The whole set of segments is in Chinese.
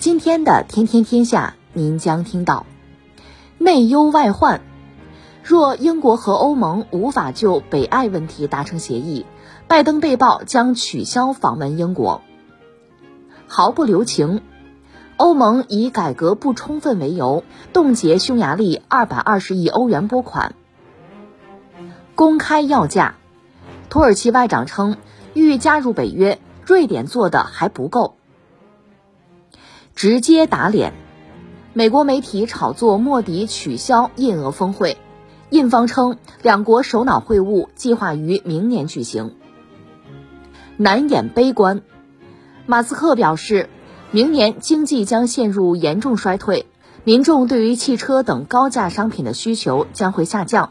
今天的《天天天下》，您将听到内忧外患。若英国和欧盟无法就北爱问题达成协议，拜登被曝将取消访问英国。毫不留情，欧盟以改革不充分为由，冻结匈牙利二百二十亿欧元拨款。公开要价，土耳其外长称欲加入北约，瑞典做的还不够。直接打脸，美国媒体炒作莫迪取消印俄峰会，印方称两国首脑会晤计划于明年举行。难掩悲观。马斯克表示，明年经济将陷入严重衰退，民众对于汽车等高价商品的需求将会下降。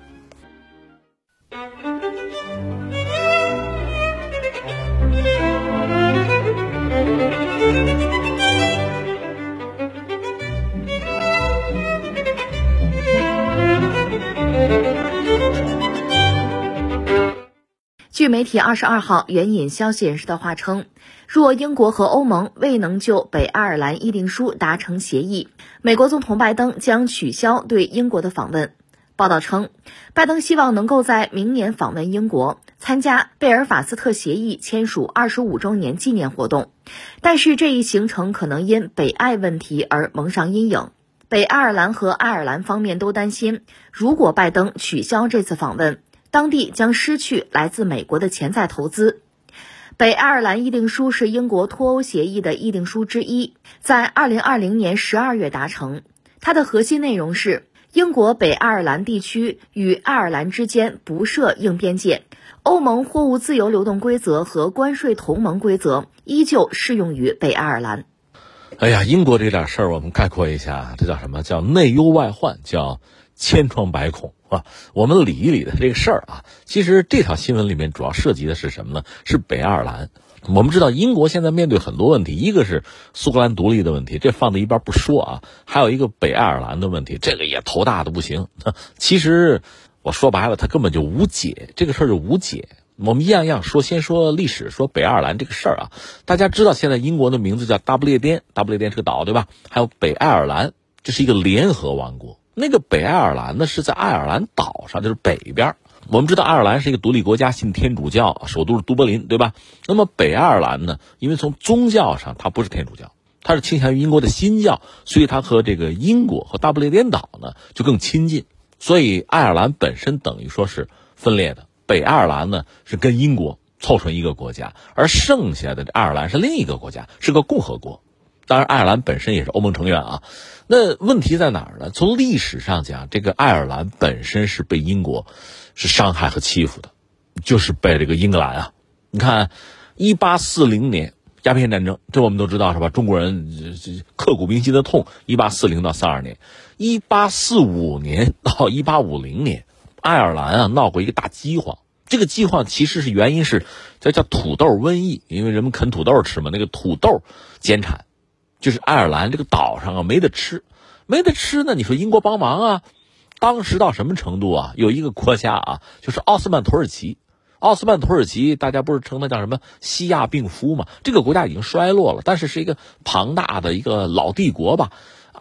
据媒体二十二号援引消息人士的话称，若英国和欧盟未能就北爱尔兰议定书达成协议，美国总统拜登将取消对英国的访问。报道称，拜登希望能够在明年访问英国，参加贝尔法斯特协议签署二十五周年纪念活动，但是这一行程可能因北爱问题而蒙上阴影。北爱尔兰和爱尔兰方面都担心，如果拜登取消这次访问，当地将失去来自美国的潜在投资。北爱尔兰议定书是英国脱欧协议的议定书之一，在二零二零年十二月达成。它的核心内容是，英国北爱尔兰地区与爱尔兰之间不设硬边界，欧盟货物自由流动规则和关税同盟规则依旧适用于北爱尔兰。哎呀，英国这点事儿，我们概括一下，这叫什么叫内忧外患，叫千疮百孔。啊，我们理一理的这个事儿啊，其实这条新闻里面主要涉及的是什么呢？是北爱尔兰。我们知道英国现在面对很多问题，一个是苏格兰独立的问题，这放在一边不说啊，还有一个北爱尔兰的问题，这个也头大的不行。其实我说白了，它根本就无解，这个事儿就无解。我们一样一样说，先说历史，说北爱尔兰这个事儿啊，大家知道现在英国的名字叫大不列颠，大不列颠是个岛，对吧？还有北爱尔兰，这是一个联合王国。那个北爱尔兰呢，是在爱尔兰岛上，就是北边。我们知道爱尔兰是一个独立国家，信天主教，首都是都柏林，对吧？那么北爱尔兰呢，因为从宗教上它不是天主教，它是倾向于英国的新教，所以它和这个英国和大不列颠岛呢就更亲近。所以爱尔兰本身等于说是分裂的，北爱尔兰呢是跟英国凑成一个国家，而剩下的爱尔兰是另一个国家，是个共和国。当然，爱尔兰本身也是欧盟成员啊。那问题在哪儿呢？从历史上讲，这个爱尔兰本身是被英国是伤害和欺负的，就是被这个英格兰啊。你看，一八四零年鸦片战争，这我们都知道是吧？中国人刻骨铭心的痛。一八四零到三二年，一八四五年到一八五零年，爱尔兰啊闹过一个大饥荒。这个饥荒其实是原因是这叫土豆瘟疫，因为人们啃土豆吃嘛，那个土豆减产。就是爱尔兰这个岛上啊，没得吃，没得吃呢。你说英国帮忙啊？当时到什么程度啊？有一个国家啊，就是奥斯曼土耳其。奥斯曼土耳其，大家不是称它叫什么西亚病夫吗？这个国家已经衰落了，但是是一个庞大的一个老帝国吧。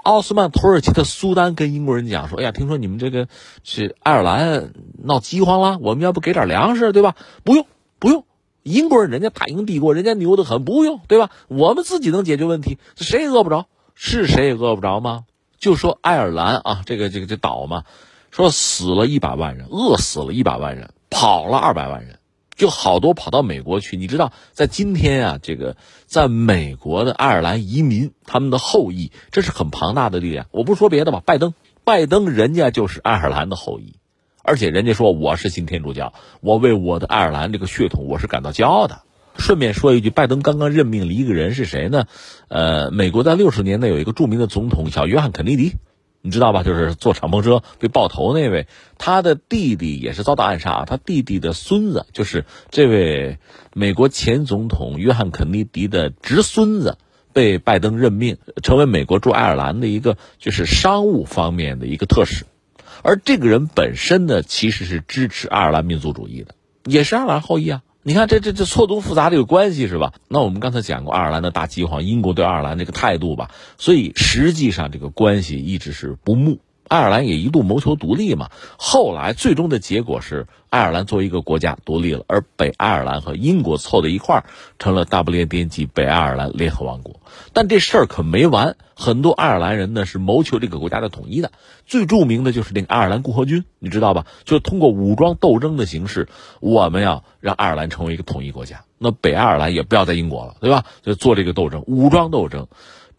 奥斯曼土耳其的苏丹跟英国人讲说：“哎呀，听说你们这个是爱尔兰闹饥荒了，我们要不给点粮食，对吧？不用，不用。”英国人，人家大英帝国，人家牛得很，不用，对吧？我们自己能解决问题，谁也饿不着，是谁也饿不着吗？就说爱尔兰啊，这个这个这岛嘛，说死了一百万人，饿死了一百万人，跑了二百万人，就好多跑到美国去。你知道，在今天啊，这个在美国的爱尔兰移民，他们的后裔，这是很庞大的力量。我不说别的吧，拜登，拜登人家就是爱尔兰的后裔，而且人家说我是新天主教，我为我的爱尔兰这个血统我是感到骄傲的。顺便说一句，拜登刚刚任命了一个人是谁呢？呃，美国在六十年代有一个著名的总统小约翰肯尼迪。你知道吧？就是坐敞篷车被爆头那位，他的弟弟也是遭到暗杀。他弟弟的孙子就是这位美国前总统约翰肯尼迪的侄孙子，被拜登任命成为美国驻爱尔兰的一个就是商务方面的一个特使。而这个人本身呢，其实是支持爱尔兰民族主义的，也是爱尔兰后裔啊。你看，这这这错综复杂这个关系是吧？那我们刚才讲过爱尔兰的大饥荒，英国对爱尔兰这个态度吧，所以实际上这个关系一直是不睦。爱尔兰也一度谋求独立嘛，后来最终的结果是爱尔兰作为一个国家独立了，而北爱尔兰和英国凑在一块儿成了大不列颠及北爱尔兰联合王国。但这事儿可没完，很多爱尔兰人呢是谋求这个国家的统一的。最著名的就是那个爱尔兰共和军，你知道吧？就通过武装斗争的形式，我们要让爱尔兰成为一个统一国家，那北爱尔兰也不要在英国了，对吧？就做这个斗争，武装斗争。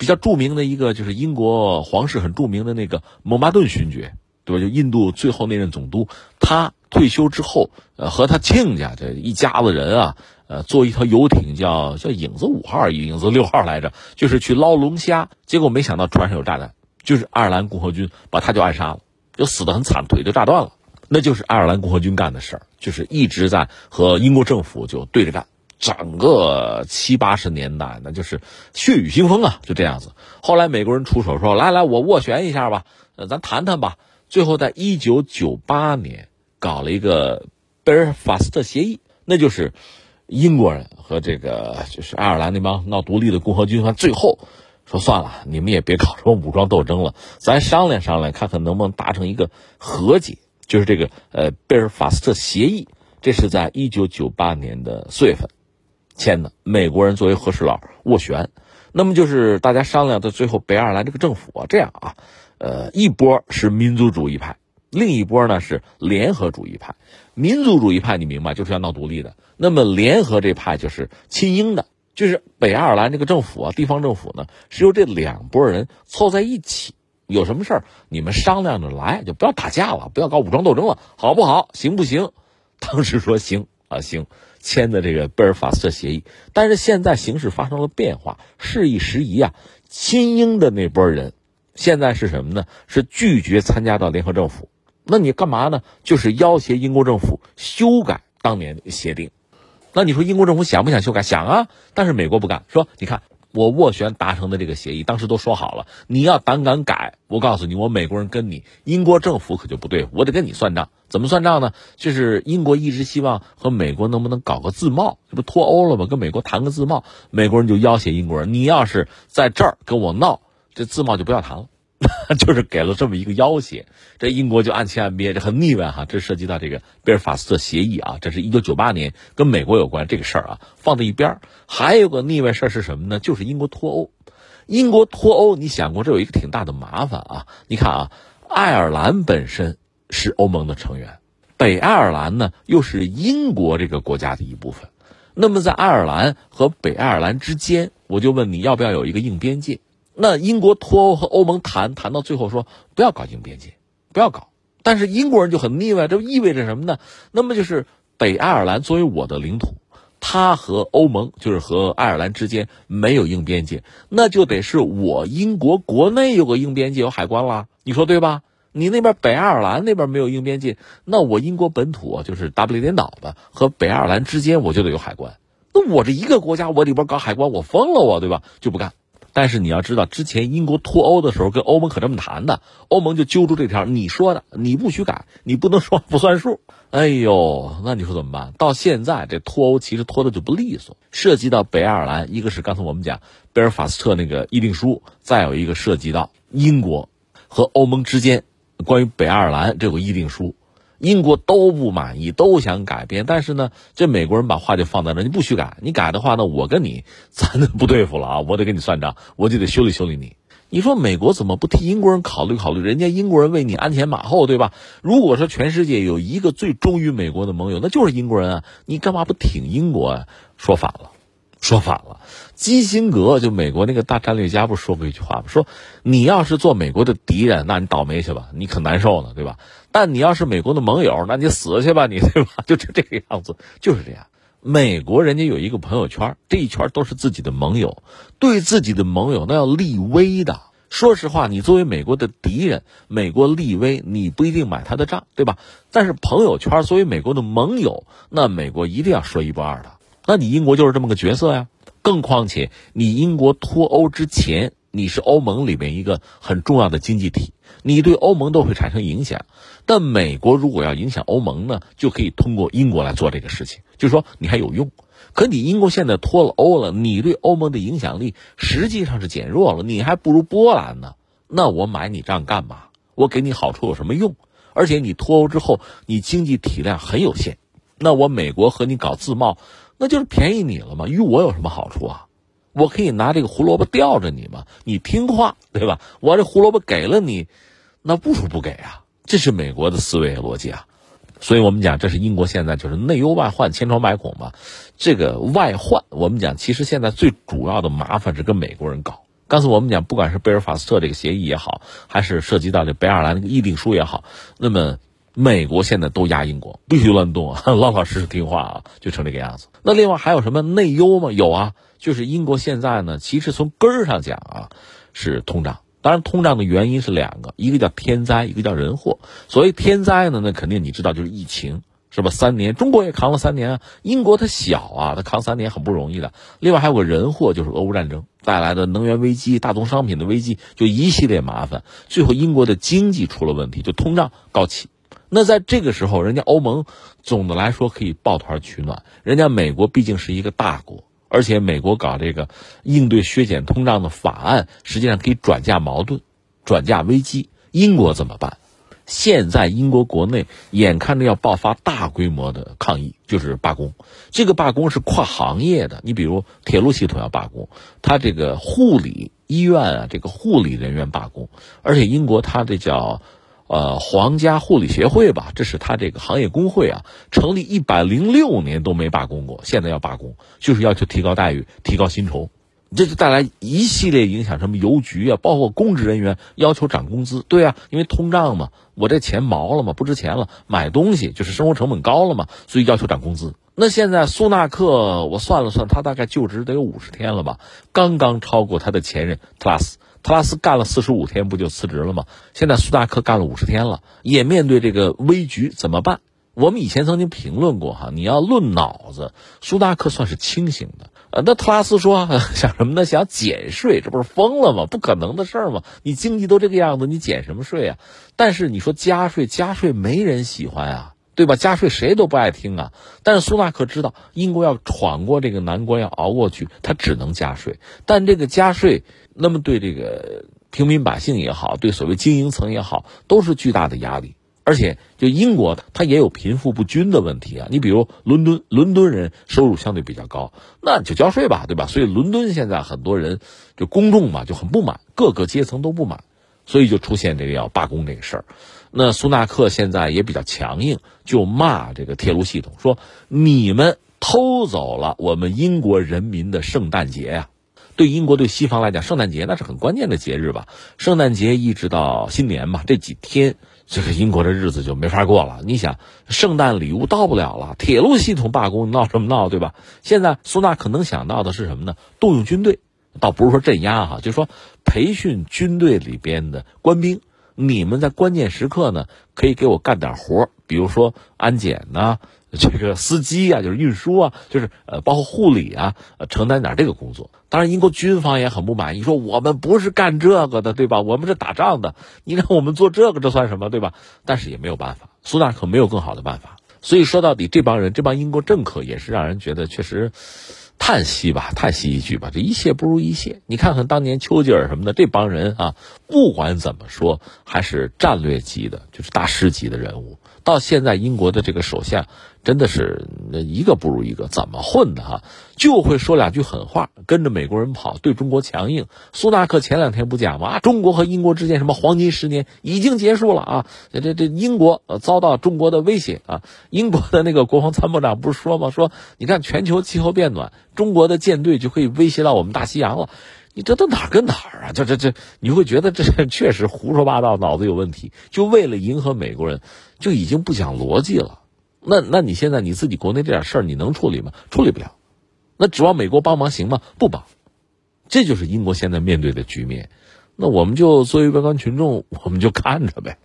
比较著名的一个就是英国皇室很著名的那个蒙巴顿勋爵，对吧？就印度最后那任总督，他退休之后，呃，和他亲家这一家子人啊，呃，坐一条游艇叫叫影子五号、影子六号来着，就是去捞龙虾，结果没想到船上有炸弹，就是爱尔兰共和军把他就暗杀了，就死得很惨，腿就炸断了。那就是爱尔兰共和军干的事儿，就是一直在和英国政府就对着干。整个七八十年代，那就是血雨腥风啊，就这样子。后来美国人出手说：“来来，我斡旋一下吧，呃，咱谈谈吧。”最后，在一九九八年搞了一个贝尔法斯特协议，那就是英国人和这个就是爱尔兰那帮闹独立的共和军，最后说算了，你们也别搞什么武装斗争了，咱商量商量，看看能不能达成一个和解，就是这个呃贝尔法斯特协议。这是在一九九八年的四月份。签的美国人作为和事佬斡旋，那么就是大家商量到最后，北爱尔兰这个政府啊，这样啊，呃，一波是民族主义派，另一波呢是联合主义派。民族主义派你明白，就是要闹独立的；那么联合这派就是亲英的，就是北爱尔兰这个政府啊，地方政府呢是由这两拨人凑在一起，有什么事儿你们商量着来，就不要打架了，不要搞武装斗争了，好不好？行不行？当时说行啊，行。签的这个贝尔法斯特协议，但是现在形势发生了变化，事已时宜啊。亲英的那波人，现在是什么呢？是拒绝参加到联合政府。那你干嘛呢？就是要挟英国政府修改当年的协定。那你说英国政府想不想修改？想啊，但是美国不干，说你看。我斡旋达成的这个协议，当时都说好了，你要胆敢改，我告诉你，我美国人跟你英国政府可就不对，我得跟你算账。怎么算账呢？就是英国一直希望和美国能不能搞个自贸，这不脱欧了吗？跟美国谈个自贸，美国人就要挟英国人，你要是在这儿跟我闹，这自贸就不要谈了。就是给了这么一个要挟，这英国就暗切暗憋，这很腻歪哈。这涉及到这个贝尔法斯特协议啊，这是一九九八年跟美国有关这个事儿啊，放在一边还有个腻歪事儿是什么呢？就是英国脱欧。英国脱欧，你想过这有一个挺大的麻烦啊？你看啊，爱尔兰本身是欧盟的成员，北爱尔兰呢又是英国这个国家的一部分。那么在爱尔兰和北爱尔兰之间，我就问你要不要有一个硬边界？那英国脱欧和欧盟谈谈到最后说不要搞硬边界，不要搞。但是英国人就很腻歪，这意味着什么呢？那么就是北爱尔兰作为我的领土，它和欧盟就是和爱尔兰之间没有硬边界，那就得是我英国国内有个硬边界有海关啦，你说对吧？你那边北爱尔兰那边没有硬边界，那我英国本土就是大不列颠岛的和北爱尔兰之间我就得有海关。那我这一个国家我里边搞海关，我疯了我对吧？就不干。但是你要知道，之前英国脱欧的时候跟欧盟可这么谈的，欧盟就揪住这条，你说的你不许改，你不能说不算数。哎呦，那你说怎么办？到现在这脱欧其实脱的就不利索，涉及到北爱尔兰，一个是刚才我们讲贝尔法斯特那个议定书，再有一个涉及到英国和欧盟之间关于北爱尔兰这个议定书。英国都不满意，都想改变，但是呢，这美国人把话就放在那，你不许改，你改的话呢，我跟你咱不对付了啊，我得跟你算账，我就得修理修理你。你说美国怎么不替英国人考虑考虑？人家英国人为你鞍前马后，对吧？如果说全世界有一个最忠于美国的盟友，那就是英国人啊！你干嘛不挺英国啊？说反了，说反了。基辛格就美国那个大战略家不说过一句话吗？说你要是做美国的敌人，那你倒霉去吧，你可难受呢，对吧？但你要是美国的盟友，那你死去吧，你对吧？就 就这个样子，就是这样。美国人家有一个朋友圈，这一圈都是自己的盟友，对自己的盟友那要立威的。说实话，你作为美国的敌人，美国立威，你不一定买他的账，对吧？但是朋友圈作为美国的盟友，那美国一定要说一不二的。那你英国就是这么个角色呀。更况且，你英国脱欧之前，你是欧盟里面一个很重要的经济体，你对欧盟都会产生影响。但美国如果要影响欧盟呢，就可以通过英国来做这个事情，就是说你还有用。可你英国现在脱了欧了，你对欧盟的影响力实际上是减弱了，你还不如波兰呢。那我买你账干嘛？我给你好处有什么用？而且你脱欧之后，你经济体量很有限，那我美国和你搞自贸。那就是便宜你了吗？与我有什么好处啊？我可以拿这个胡萝卜吊着你吗？你听话，对吧？我这胡萝卜给了你，那不如不给啊！这是美国的思维逻辑啊。所以我们讲，这是英国现在就是内忧外患，千疮百孔嘛。这个外患，我们讲，其实现在最主要的麻烦是跟美国人搞。刚才我们讲，不管是贝尔法斯特这个协议也好，还是涉及到这北爱尔兰那个议定书也好，那么。美国现在都压英国，必须乱动啊，老老实实听话啊，就成这个样子。那另外还有什么内忧吗？有啊，就是英国现在呢，其实从根儿上讲啊，是通胀。当然，通胀的原因是两个，一个叫天灾，一个叫人祸。所谓天灾呢，那肯定你知道就是疫情，是吧？三年，中国也扛了三年啊。英国它小啊，它扛三年很不容易的。另外还有个人祸，就是俄乌战争带来的能源危机、大宗商品的危机，就一系列麻烦。最后，英国的经济出了问题，就通胀高起。那在这个时候，人家欧盟总的来说可以抱团取暖。人家美国毕竟是一个大国，而且美国搞这个应对削减通胀的法案，实际上可以转嫁矛盾、转嫁危机。英国怎么办？现在英国国内眼看着要爆发大规模的抗议，就是罢工。这个罢工是跨行业的，你比如铁路系统要罢工，他这个护理医院啊，这个护理人员罢工，而且英国它这叫。呃，皇家护理协会吧，这是他这个行业工会啊，成立一百零六年都没罢工过，现在要罢工，就是要求提高待遇、提高薪酬，这就带来一系列影响，什么邮局啊，包括公职人员要求涨工资，对啊，因为通胀嘛，我这钱毛了嘛，不值钱了，买东西就是生活成本高了嘛，所以要求涨工资。那现在苏纳克，我算了算，他大概就职得有五十天了吧，刚刚超过他的前任特拉斯。特拉斯干了四十五天，不就辞职了吗？现在苏达克干了五十天了，也面对这个危局，怎么办？我们以前曾经评论过哈，你要论脑子，苏达克算是清醒的。呃，那特拉斯说 想什么呢？想减税，这不是疯了吗？不可能的事儿吗？你经济都这个样子，你减什么税啊？但是你说加税，加税没人喜欢啊。对吧？加税谁都不爱听啊！但是苏纳克知道，英国要闯过这个难关，要熬过去，他只能加税。但这个加税，那么对这个平民百姓也好，对所谓精英层也好，都是巨大的压力。而且，就英国，它也有贫富不均的问题啊。你比如伦敦，伦敦人收入相对比较高，那就交税吧，对吧？所以伦敦现在很多人就公众嘛就很不满，各个阶层都不满，所以就出现这个要罢工这个事儿。那苏纳克现在也比较强硬，就骂这个铁路系统，说你们偷走了我们英国人民的圣诞节呀！对英国对西方来讲，圣诞节那是很关键的节日吧？圣诞节一直到新年嘛，这几天这个英国的日子就没法过了。你想，圣诞礼物到不了了，铁路系统罢工，闹什么闹，对吧？现在苏纳克能想到的是什么呢？动用军队，倒不是说镇压哈，就是说培训军队里边的官兵。你们在关键时刻呢，可以给我干点活比如说安检呐，这个司机啊，就是运输啊，就是呃，包括护理啊，承担点这个工作。当然，英国军方也很不满意，说我们不是干这个的，对吧？我们是打仗的，你让我们做这个，这算什么，对吧？但是也没有办法，苏纳克没有更好的办法。所以说到底，这帮人，这帮英国政客也是让人觉得确实。叹息吧，叹息一句吧，这一切不如一切。你看看当年丘吉尔什么的这帮人啊，不管怎么说，还是战略级的，就是大师级的人物。到现在，英国的这个首相真的是一个不如一个，怎么混的哈？就会说两句狠话，跟着美国人跑，对中国强硬。苏纳克前两天不讲吗？啊，中国和英国之间什么黄金十年已经结束了啊！这这英国遭到中国的威胁啊！英国的那个国防参谋长不是说吗？说你看全球气候变暖，中国的舰队就可以威胁到我们大西洋了。你这都哪儿跟哪儿啊？这这这，你会觉得这 确实胡说八道，脑子有问题。就为了迎合美国人，就已经不讲逻辑了。那那你现在你自己国内这点事儿，你能处理吗？处理不了。那指望美国帮忙行吗？不帮。这就是英国现在面对的局面。那我们就作为围观群众，我们就看着呗。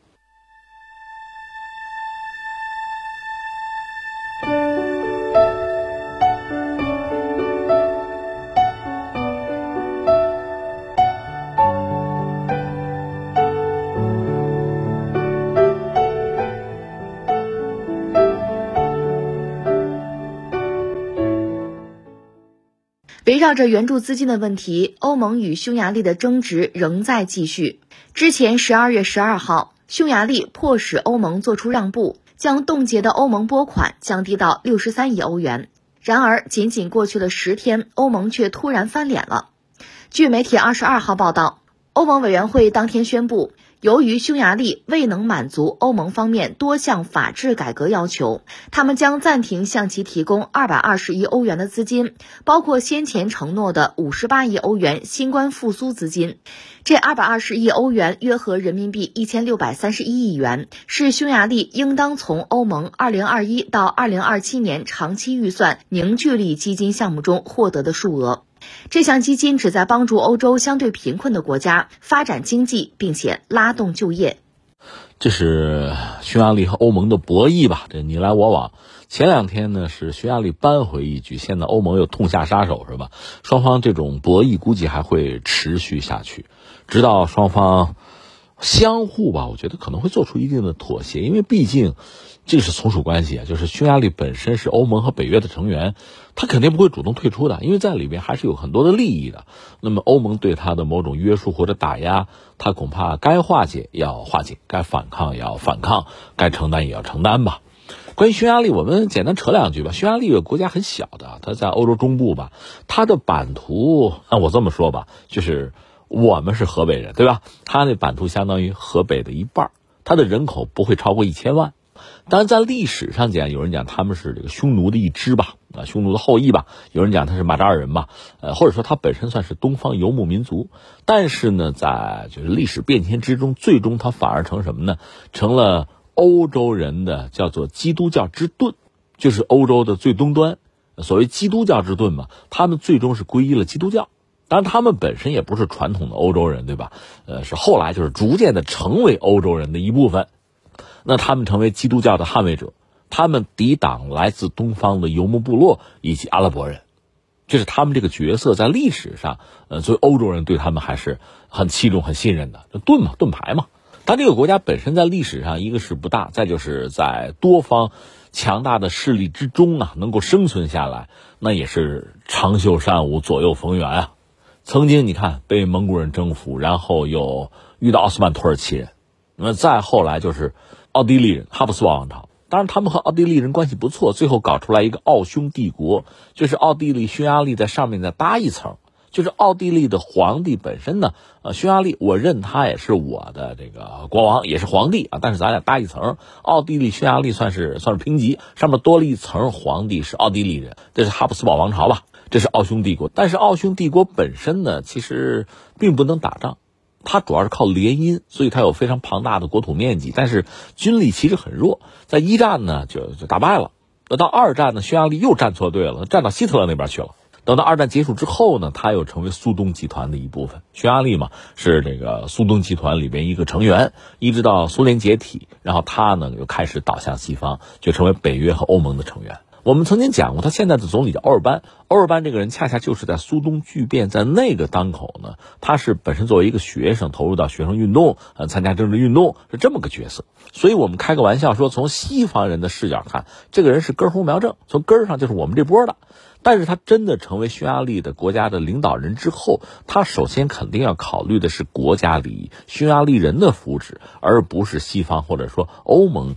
围绕着援助资金的问题，欧盟与匈牙利的争执仍在继续。之前十二月十二号，匈牙利迫使欧盟做出让步，将冻结的欧盟拨款降低到六十三亿欧元。然而，仅仅过去了十天，欧盟却突然翻脸了。据媒体二十二号报道，欧盟委员会当天宣布。由于匈牙利未能满足欧盟方面多项法治改革要求，他们将暂停向其提供二百二十亿欧元的资金，包括先前承诺的五十八亿欧元新冠复苏资金。这二百二十亿欧元约合人民币一千六百三十一亿元，是匈牙利应当从欧盟二零二一到二零二七年长期预算凝聚力基金项目中获得的数额。这项基金旨在帮助欧洲相对贫困的国家发展经济，并且拉动就业。这是匈牙利和欧盟的博弈吧？这你来我往。前两天呢是匈牙利扳回一局，现在欧盟又痛下杀手，是吧？双方这种博弈估计还会持续下去，直到双方相互吧，我觉得可能会做出一定的妥协，因为毕竟。这是从属关系啊，就是匈牙利本身是欧盟和北约的成员，他肯定不会主动退出的，因为在里面还是有很多的利益的。那么欧盟对他的某种约束或者打压，他恐怕该化解要化解，该反抗要反抗，该承担也要承担吧。关于匈牙利，我们简单扯两句吧。匈牙利个国家很小的，它在欧洲中部吧，它的版图，那我这么说吧，就是我们是河北人，对吧？它那版图相当于河北的一半，它的人口不会超过一千万。当然，在历史上讲，有人讲他们是这个匈奴的一支吧，啊，匈奴的后裔吧。有人讲他是马扎尔人吧，呃，或者说他本身算是东方游牧民族。但是呢，在就是历史变迁之中，最终他反而成什么呢？成了欧洲人的叫做基督教之盾，就是欧洲的最东端。所谓基督教之盾嘛，他们最终是皈依了基督教。当然，他们本身也不是传统的欧洲人，对吧？呃，是后来就是逐渐的成为欧洲人的一部分。那他们成为基督教的捍卫者，他们抵挡来自东方的游牧部落以及阿拉伯人，这是他们这个角色在历史上，呃，作为欧洲人对他们还是很器重、很信任的。盾嘛，盾牌嘛。但这个国家本身在历史上，一个是不大，再就是在多方强大的势力之中啊，能够生存下来，那也是长袖善舞、左右逢源啊。曾经你看被蒙古人征服，然后又遇到奥斯曼土耳其人，那再后来就是。奥地利人哈布斯堡王朝，当然他们和奥地利人关系不错，最后搞出来一个奥匈帝国，就是奥地利、匈牙利在上面再搭一层，就是奥地利的皇帝本身呢，呃，匈牙利我认他也是我的这个国王，也是皇帝啊，但是咱俩搭一层，奥地利、匈牙利算是算是平级，上面多了一层皇帝是奥地利人，这是哈布斯堡王朝吧，这是奥匈帝国，但是奥匈帝国本身呢，其实并不能打仗。它主要是靠联姻，所以它有非常庞大的国土面积，但是军力其实很弱。在一战呢，就就打败了。那到二战呢，匈牙利又站错队了，站到希特勒那边去了。等到二战结束之后呢，它又成为苏东集团的一部分。匈牙利嘛，是这个苏东集团里边一个成员，一直到苏联解体，然后它呢又开始倒向西方，就成为北约和欧盟的成员。我们曾经讲过，他现在的总理叫欧尔班。欧尔班这个人恰恰就是在苏东巨变在那个当口呢，他是本身作为一个学生投入到学生运动，呃，参加政治运动是这么个角色。所以我们开个玩笑说，从西方人的视角看，这个人是根红苗正，从根上就是我们这波的。但是他真的成为匈牙利的国家的领导人之后，他首先肯定要考虑的是国家利益、匈牙利人的福祉，而不是西方或者说欧盟。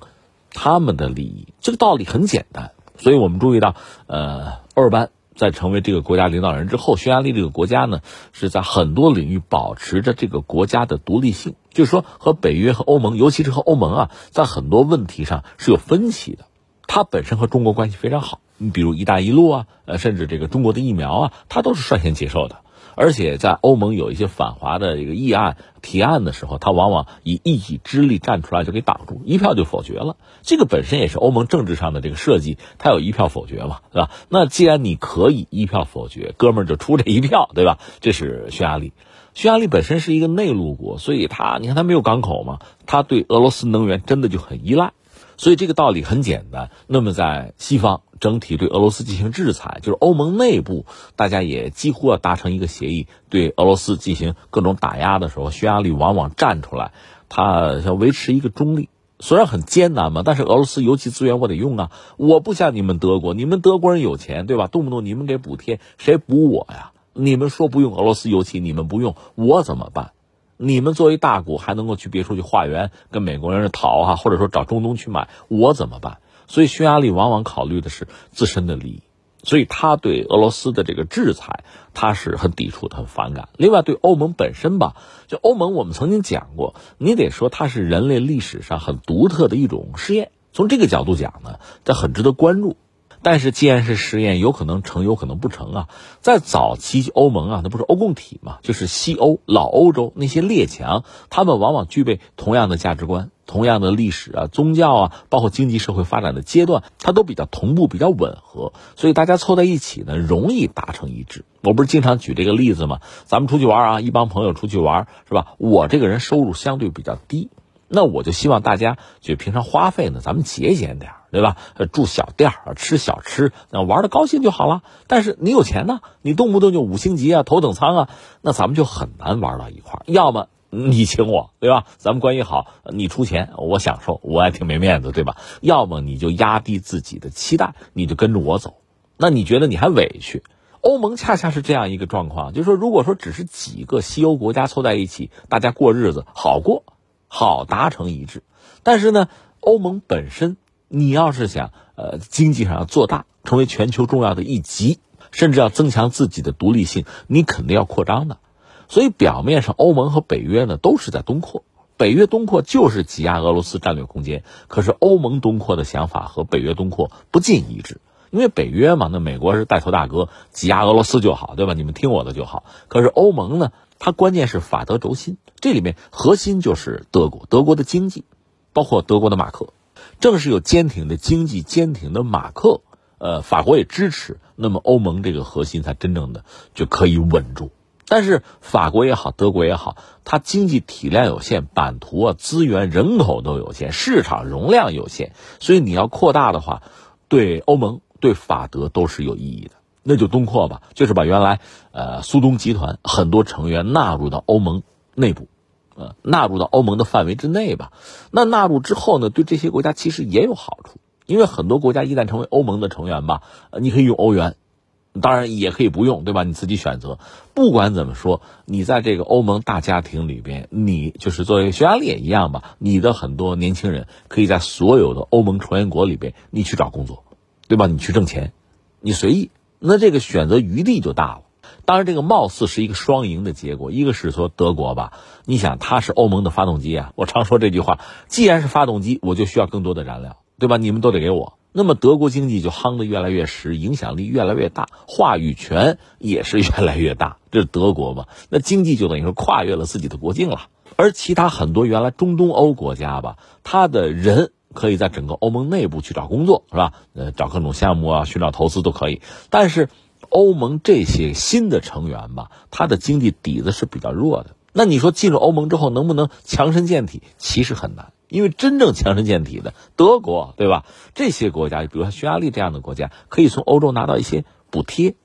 他们的利益。这个道理很简单，所以我们注意到，呃，欧尔班在成为这个国家领导人之后，匈牙利这个国家呢是在很多领域保持着这个国家的独立性，就是说和北约和欧盟，尤其是和欧盟啊，在很多问题上是有分歧的。它本身和中国关系非常好，你比如“一带一路”啊，呃，甚至这个中国的疫苗啊，它都是率先接受的。而且在欧盟有一些反华的这个议案提案的时候，他往往以一己之力站出来就给挡住，一票就否决了。这个本身也是欧盟政治上的这个设计，他有一票否决嘛，对吧？那既然你可以一票否决，哥们儿就出这一票，对吧？这是匈牙利。匈牙利本身是一个内陆国，所以它你看它没有港口嘛，它对俄罗斯能源真的就很依赖。所以这个道理很简单。那么在西方。整体对俄罗斯进行制裁，就是欧盟内部大家也几乎要达成一个协议，对俄罗斯进行各种打压的时候，匈牙利往往站出来，他要维持一个中立。虽然很艰难嘛，但是俄罗斯油气资源我得用啊，我不像你们德国，你们德国人有钱对吧？动不动你们给补贴，谁补我呀？你们说不用俄罗斯油气，你们不用，我怎么办？你们作为大国还能够去别处去化缘，跟美国人讨啊，或者说找中东去买，我怎么办？所以，匈牙利往往考虑的是自身的利益，所以他对俄罗斯的这个制裁，他是很抵触、很反感。另外，对欧盟本身吧，就欧盟，我们曾经讲过，你得说它是人类历史上很独特的一种试验。从这个角度讲呢，这很值得关注。但是，既然是实验，有可能成，有可能不成啊。在早期欧盟啊，那不是欧共体嘛，就是西欧老欧洲那些列强，他们往往具备同样的价值观、同样的历史啊、宗教啊，包括经济社会发展的阶段，它都比较同步、比较吻合，所以大家凑在一起呢，容易达成一致。我不是经常举这个例子吗？咱们出去玩啊，一帮朋友出去玩，是吧？我这个人收入相对比较低。那我就希望大家就平常花费呢，咱们节俭点对吧？住小店儿，吃小吃，那玩的高兴就好了。但是你有钱呢，你动不动就五星级啊、头等舱啊，那咱们就很难玩到一块儿。要么你请我，对吧？咱们关系好，你出钱，我享受，我还挺没面子，对吧？要么你就压低自己的期待，你就跟着我走，那你觉得你还委屈？欧盟恰恰是这样一个状况，就是说，如果说只是几个西欧国家凑在一起，大家过日子好过。好达成一致，但是呢，欧盟本身，你要是想呃经济上要做大，成为全球重要的一极，甚至要增强自己的独立性，你肯定要扩张的。所以表面上欧盟和北约呢都是在东扩，北约东扩就是挤压俄罗斯战略空间，可是欧盟东扩的想法和北约东扩不尽一致。因为北约嘛，那美国是带头大哥，挤压俄罗斯就好，对吧？你们听我的就好。可是欧盟呢，它关键是法德轴心，这里面核心就是德国，德国的经济，包括德国的马克，正是有坚挺的经济、坚挺的马克，呃，法国也支持，那么欧盟这个核心才真正的就可以稳住。但是法国也好，德国也好，它经济体量有限，版图啊、资源、人口都有限，市场容量有限，所以你要扩大的话，对欧盟。对法德都是有意义的，那就东扩吧，就是把原来呃苏东集团很多成员纳入到欧盟内部，呃纳入到欧盟的范围之内吧。那纳入之后呢，对这些国家其实也有好处，因为很多国家一旦成为欧盟的成员吧，你可以用欧元，当然也可以不用，对吧？你自己选择。不管怎么说，你在这个欧盟大家庭里边，你就是作为匈牙利也一样吧，你的很多年轻人可以在所有的欧盟成员国里边，你去找工作。对吧？你去挣钱，你随意，那这个选择余地就大了。当然，这个貌似是一个双赢的结果。一个是说德国吧，你想它是欧盟的发动机啊。我常说这句话：既然是发动机，我就需要更多的燃料，对吧？你们都得给我。那么德国经济就夯得越来越实，影响力越来越大，话语权也是越来越大。这是德国嘛？那经济就等于说跨越了自己的国境了。而其他很多原来中东欧国家吧，他的人。可以在整个欧盟内部去找工作，是吧？呃，找各种项目啊，寻找投资都可以。但是，欧盟这些新的成员吧，它的经济底子是比较弱的。那你说进入欧盟之后能不能强身健体？其实很难，因为真正强身健体的德国，对吧？这些国家，比如说匈牙利这样的国家，可以从欧洲拿到一些补贴，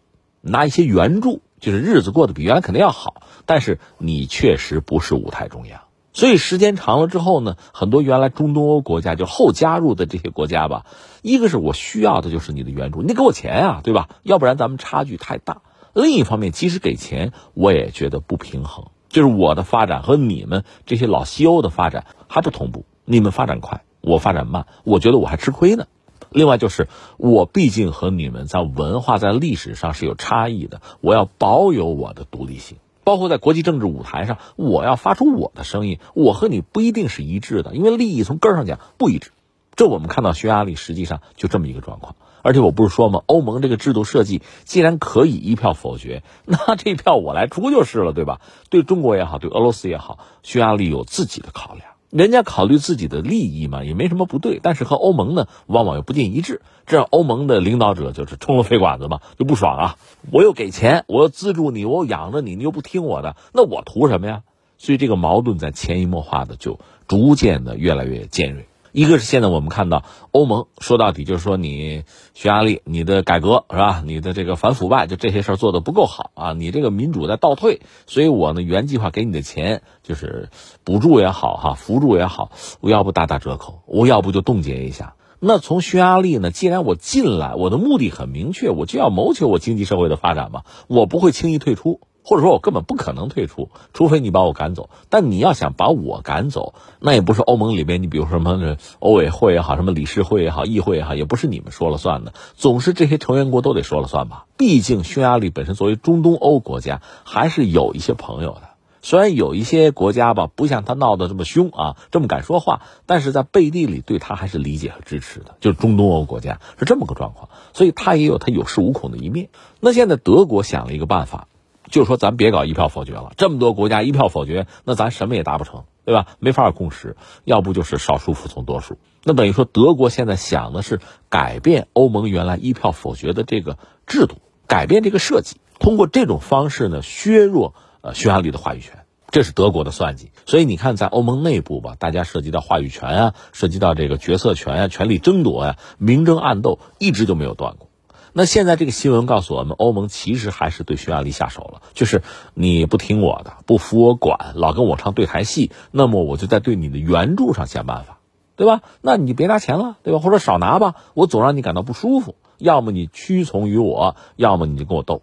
拿一些援助，就是日子过得比原来肯定要好。但是你确实不是舞台中央。所以时间长了之后呢，很多原来中东欧国家就后加入的这些国家吧，一个是我需要的就是你的援助，你给我钱啊，对吧？要不然咱们差距太大。另一方面，即使给钱，我也觉得不平衡，就是我的发展和你们这些老西欧的发展还不同步。你们发展快，我发展慢，我觉得我还吃亏呢。另外就是我毕竟和你们在文化在历史上是有差异的，我要保有我的独立性，包括在国际政治舞台上，我要发出我的声音。我和你不一定是一致的，因为利益从根上讲不一致。这我们看到匈牙利实际上就这么一个状况。而且我不是说吗？欧盟这个制度设计既然可以一票否决，那这票我来出就是了，对吧？对中国也好，对俄罗斯也好，匈牙利有自己的考量。人家考虑自己的利益嘛，也没什么不对。但是和欧盟呢，往往又不尽一致，这样欧盟的领导者就是冲了肺管子嘛，就不爽啊！我又给钱，我又资助你，我又养着你，你又不听我的，那我图什么呀？所以这个矛盾在潜移默化的就逐渐的越来越尖锐。一个是现在我们看到欧盟说到底就是说你匈牙利你的改革是吧？你的这个反腐败就这些事儿做的不够好啊！你这个民主在倒退，所以我呢原计划给你的钱就是补助也好哈，扶助也好，我要不打打折扣，我要不就冻结一下。那从匈牙利呢，既然我进来，我的目的很明确，我就要谋求我经济社会的发展嘛，我不会轻易退出。或者说我根本不可能退出，除非你把我赶走。但你要想把我赶走，那也不是欧盟里边，你比如说什么欧委会也好，什么理事会也好，议会也好，也不是你们说了算的，总是这些成员国都得说了算吧。毕竟匈牙利本身作为中东欧国家，还是有一些朋友的。虽然有一些国家吧，不像他闹得这么凶啊，这么敢说话，但是在背地里对他还是理解和支持的。就是中东欧国家是这么个状况，所以他也有他有恃无恐的一面。那现在德国想了一个办法。就说，咱别搞一票否决了。这么多国家一票否决，那咱什么也达不成，对吧？没法共识。要不就是少数服从多数。那等于说，德国现在想的是改变欧盟原来一票否决的这个制度，改变这个设计，通过这种方式呢，削弱呃匈牙利的话语权。这是德国的算计。所以你看，在欧盟内部吧，大家涉及到话语权啊，涉及到这个决策权啊，权力争夺呀，明争暗斗，一直就没有断过。那现在这个新闻告诉我们，欧盟其实还是对匈牙利下手了，就是你不听我的，不服我管，老跟我唱对台戏，那么我就在对你的援助上想办法，对吧？那你就别拿钱了，对吧？或者少拿吧，我总让你感到不舒服。要么你屈从于我，要么你就跟我斗。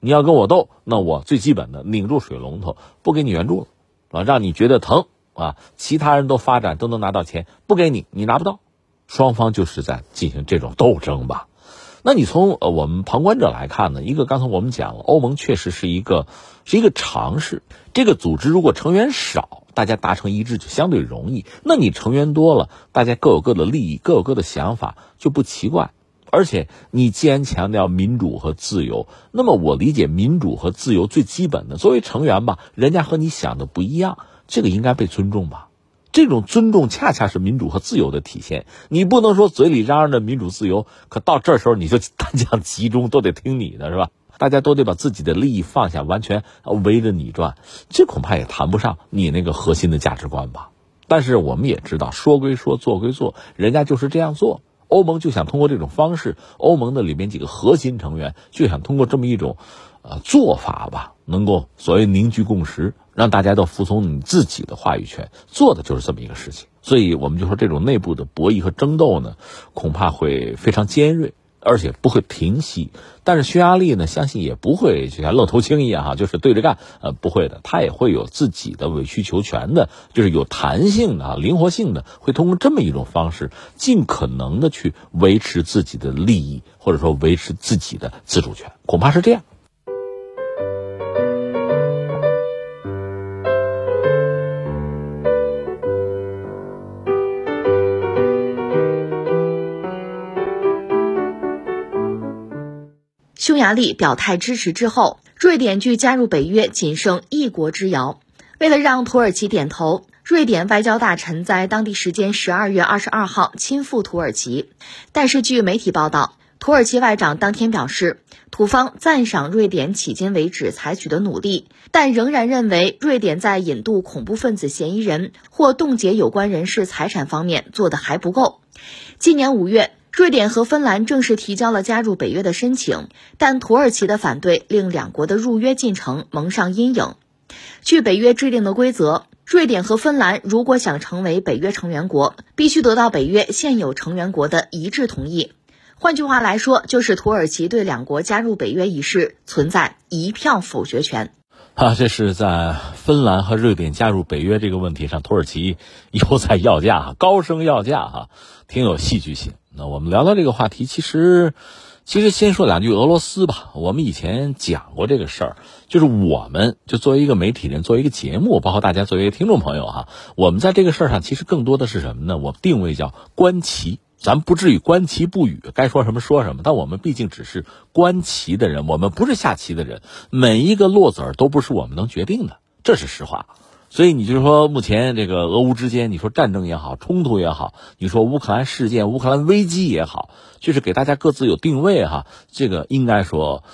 你要跟我斗，那我最基本的拧住水龙头，不给你援助了，啊，让你觉得疼啊。其他人都发展都能拿到钱，不给你，你拿不到。双方就是在进行这种斗争吧。那你从呃我们旁观者来看呢？一个刚才我们讲了，欧盟确实是一个是一个尝试。这个组织如果成员少，大家达成一致就相对容易。那你成员多了，大家各有各的利益，各有各的想法，就不奇怪。而且你既然强调民主和自由，那么我理解民主和自由最基本的，作为成员吧，人家和你想的不一样，这个应该被尊重吧。这种尊重恰恰是民主和自由的体现。你不能说嘴里嚷嚷着民主自由，可到这时候你就单将集中，都得听你的，是吧？大家都得把自己的利益放下，完全围着你转，这恐怕也谈不上你那个核心的价值观吧。但是我们也知道，说归说，做归做，人家就是这样做。欧盟就想通过这种方式，欧盟的里面几个核心成员就想通过这么一种。呃，做法吧，能够所谓凝聚共识，让大家都服从你自己的话语权，做的就是这么一个事情。所以我们就说，这种内部的博弈和争斗呢，恐怕会非常尖锐，而且不会停息。但是匈牙利呢，相信也不会就像愣头青一样哈，就是对着干。呃，不会的，他也会有自己的委曲求全的，就是有弹性的、啊灵活性的，会通过这么一种方式，尽可能的去维持自己的利益，或者说维持自己的自主权，恐怕是这样。匈牙利表态支持之后，瑞典距加入北约仅剩一国之遥。为了让土耳其点头，瑞典外交大臣在当地时间十二月二十二号亲赴土耳其。但是，据媒体报道，土耳其外长当天表示，土方赞赏瑞典迄今为止采取的努力，但仍然认为瑞典在引渡恐怖分子嫌疑人或冻结有关人士财产方面做的还不够。今年五月。瑞典和芬兰正式提交了加入北约的申请，但土耳其的反对令两国的入约进程蒙上阴影。据北约制定的规则，瑞典和芬兰如果想成为北约成员国，必须得到北约现有成员国的一致同意。换句话来说，就是土耳其对两国加入北约一事存在一票否决权。啊，这是在芬兰和瑞典加入北约这个问题上，土耳其又在要价，高声要价哈，挺有戏剧性。那我们聊到这个话题，其实，其实先说两句俄罗斯吧。我们以前讲过这个事儿，就是我们就作为一个媒体人，作为一个节目，包括大家作为一个听众朋友哈，我们在这个事儿上其实更多的是什么呢？我们定位叫观棋。咱不至于观棋不语，该说什么说什么。但我们毕竟只是观棋的人，我们不是下棋的人。每一个落子儿都不是我们能决定的，这是实话。所以你就是说，目前这个俄乌之间，你说战争也好，冲突也好，你说乌克兰事件、乌克兰危机也好，就是给大家各自有定位哈。这个应该说，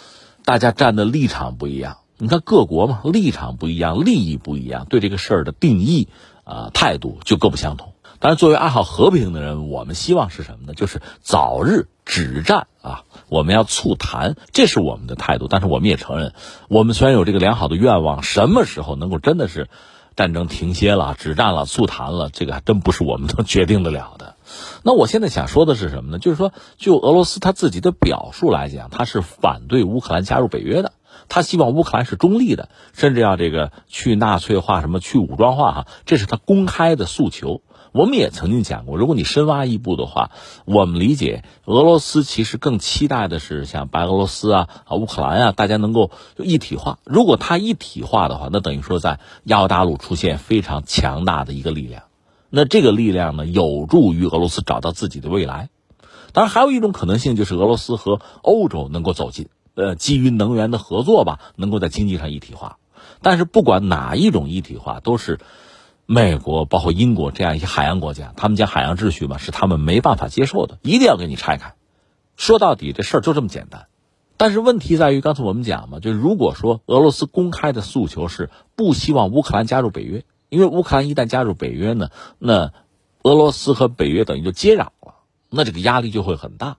大家站的立场不一样。你看各国嘛，立场不一样，利益不一样，对这个事儿的定义啊态度就各不相同。但是作为爱好和平的人，我们希望是什么呢？就是早日止战啊！我们要促谈，这是我们的态度。但是我们也承认，我们虽然有这个良好的愿望，什么时候能够真的是战争停歇了、止战了、促谈了，这个还真不是我们能决定得了的。那我现在想说的是什么呢？就是说，就俄罗斯他自己的表述来讲，他是反对乌克兰加入北约的，他希望乌克兰是中立的，甚至要这个去纳粹化、什么去武装化，哈，这是他公开的诉求。我们也曾经讲过，如果你深挖一步的话，我们理解俄罗斯其实更期待的是像白俄罗斯啊、啊乌克兰啊，大家能够一体化。如果它一体化的话，那等于说在亚欧大陆出现非常强大的一个力量，那这个力量呢，有助于俄罗斯找到自己的未来。当然，还有一种可能性就是俄罗斯和欧洲能够走近，呃，基于能源的合作吧，能够在经济上一体化。但是不管哪一种一体化，都是。美国包括英国这样一些海洋国家，他们讲海洋秩序嘛，是他们没办法接受的，一定要给你拆开。说到底，这事儿就这么简单。但是问题在于，刚才我们讲嘛，就如果说俄罗斯公开的诉求是不希望乌克兰加入北约，因为乌克兰一旦加入北约呢，那俄罗斯和北约等于就接壤了，那这个压力就会很大。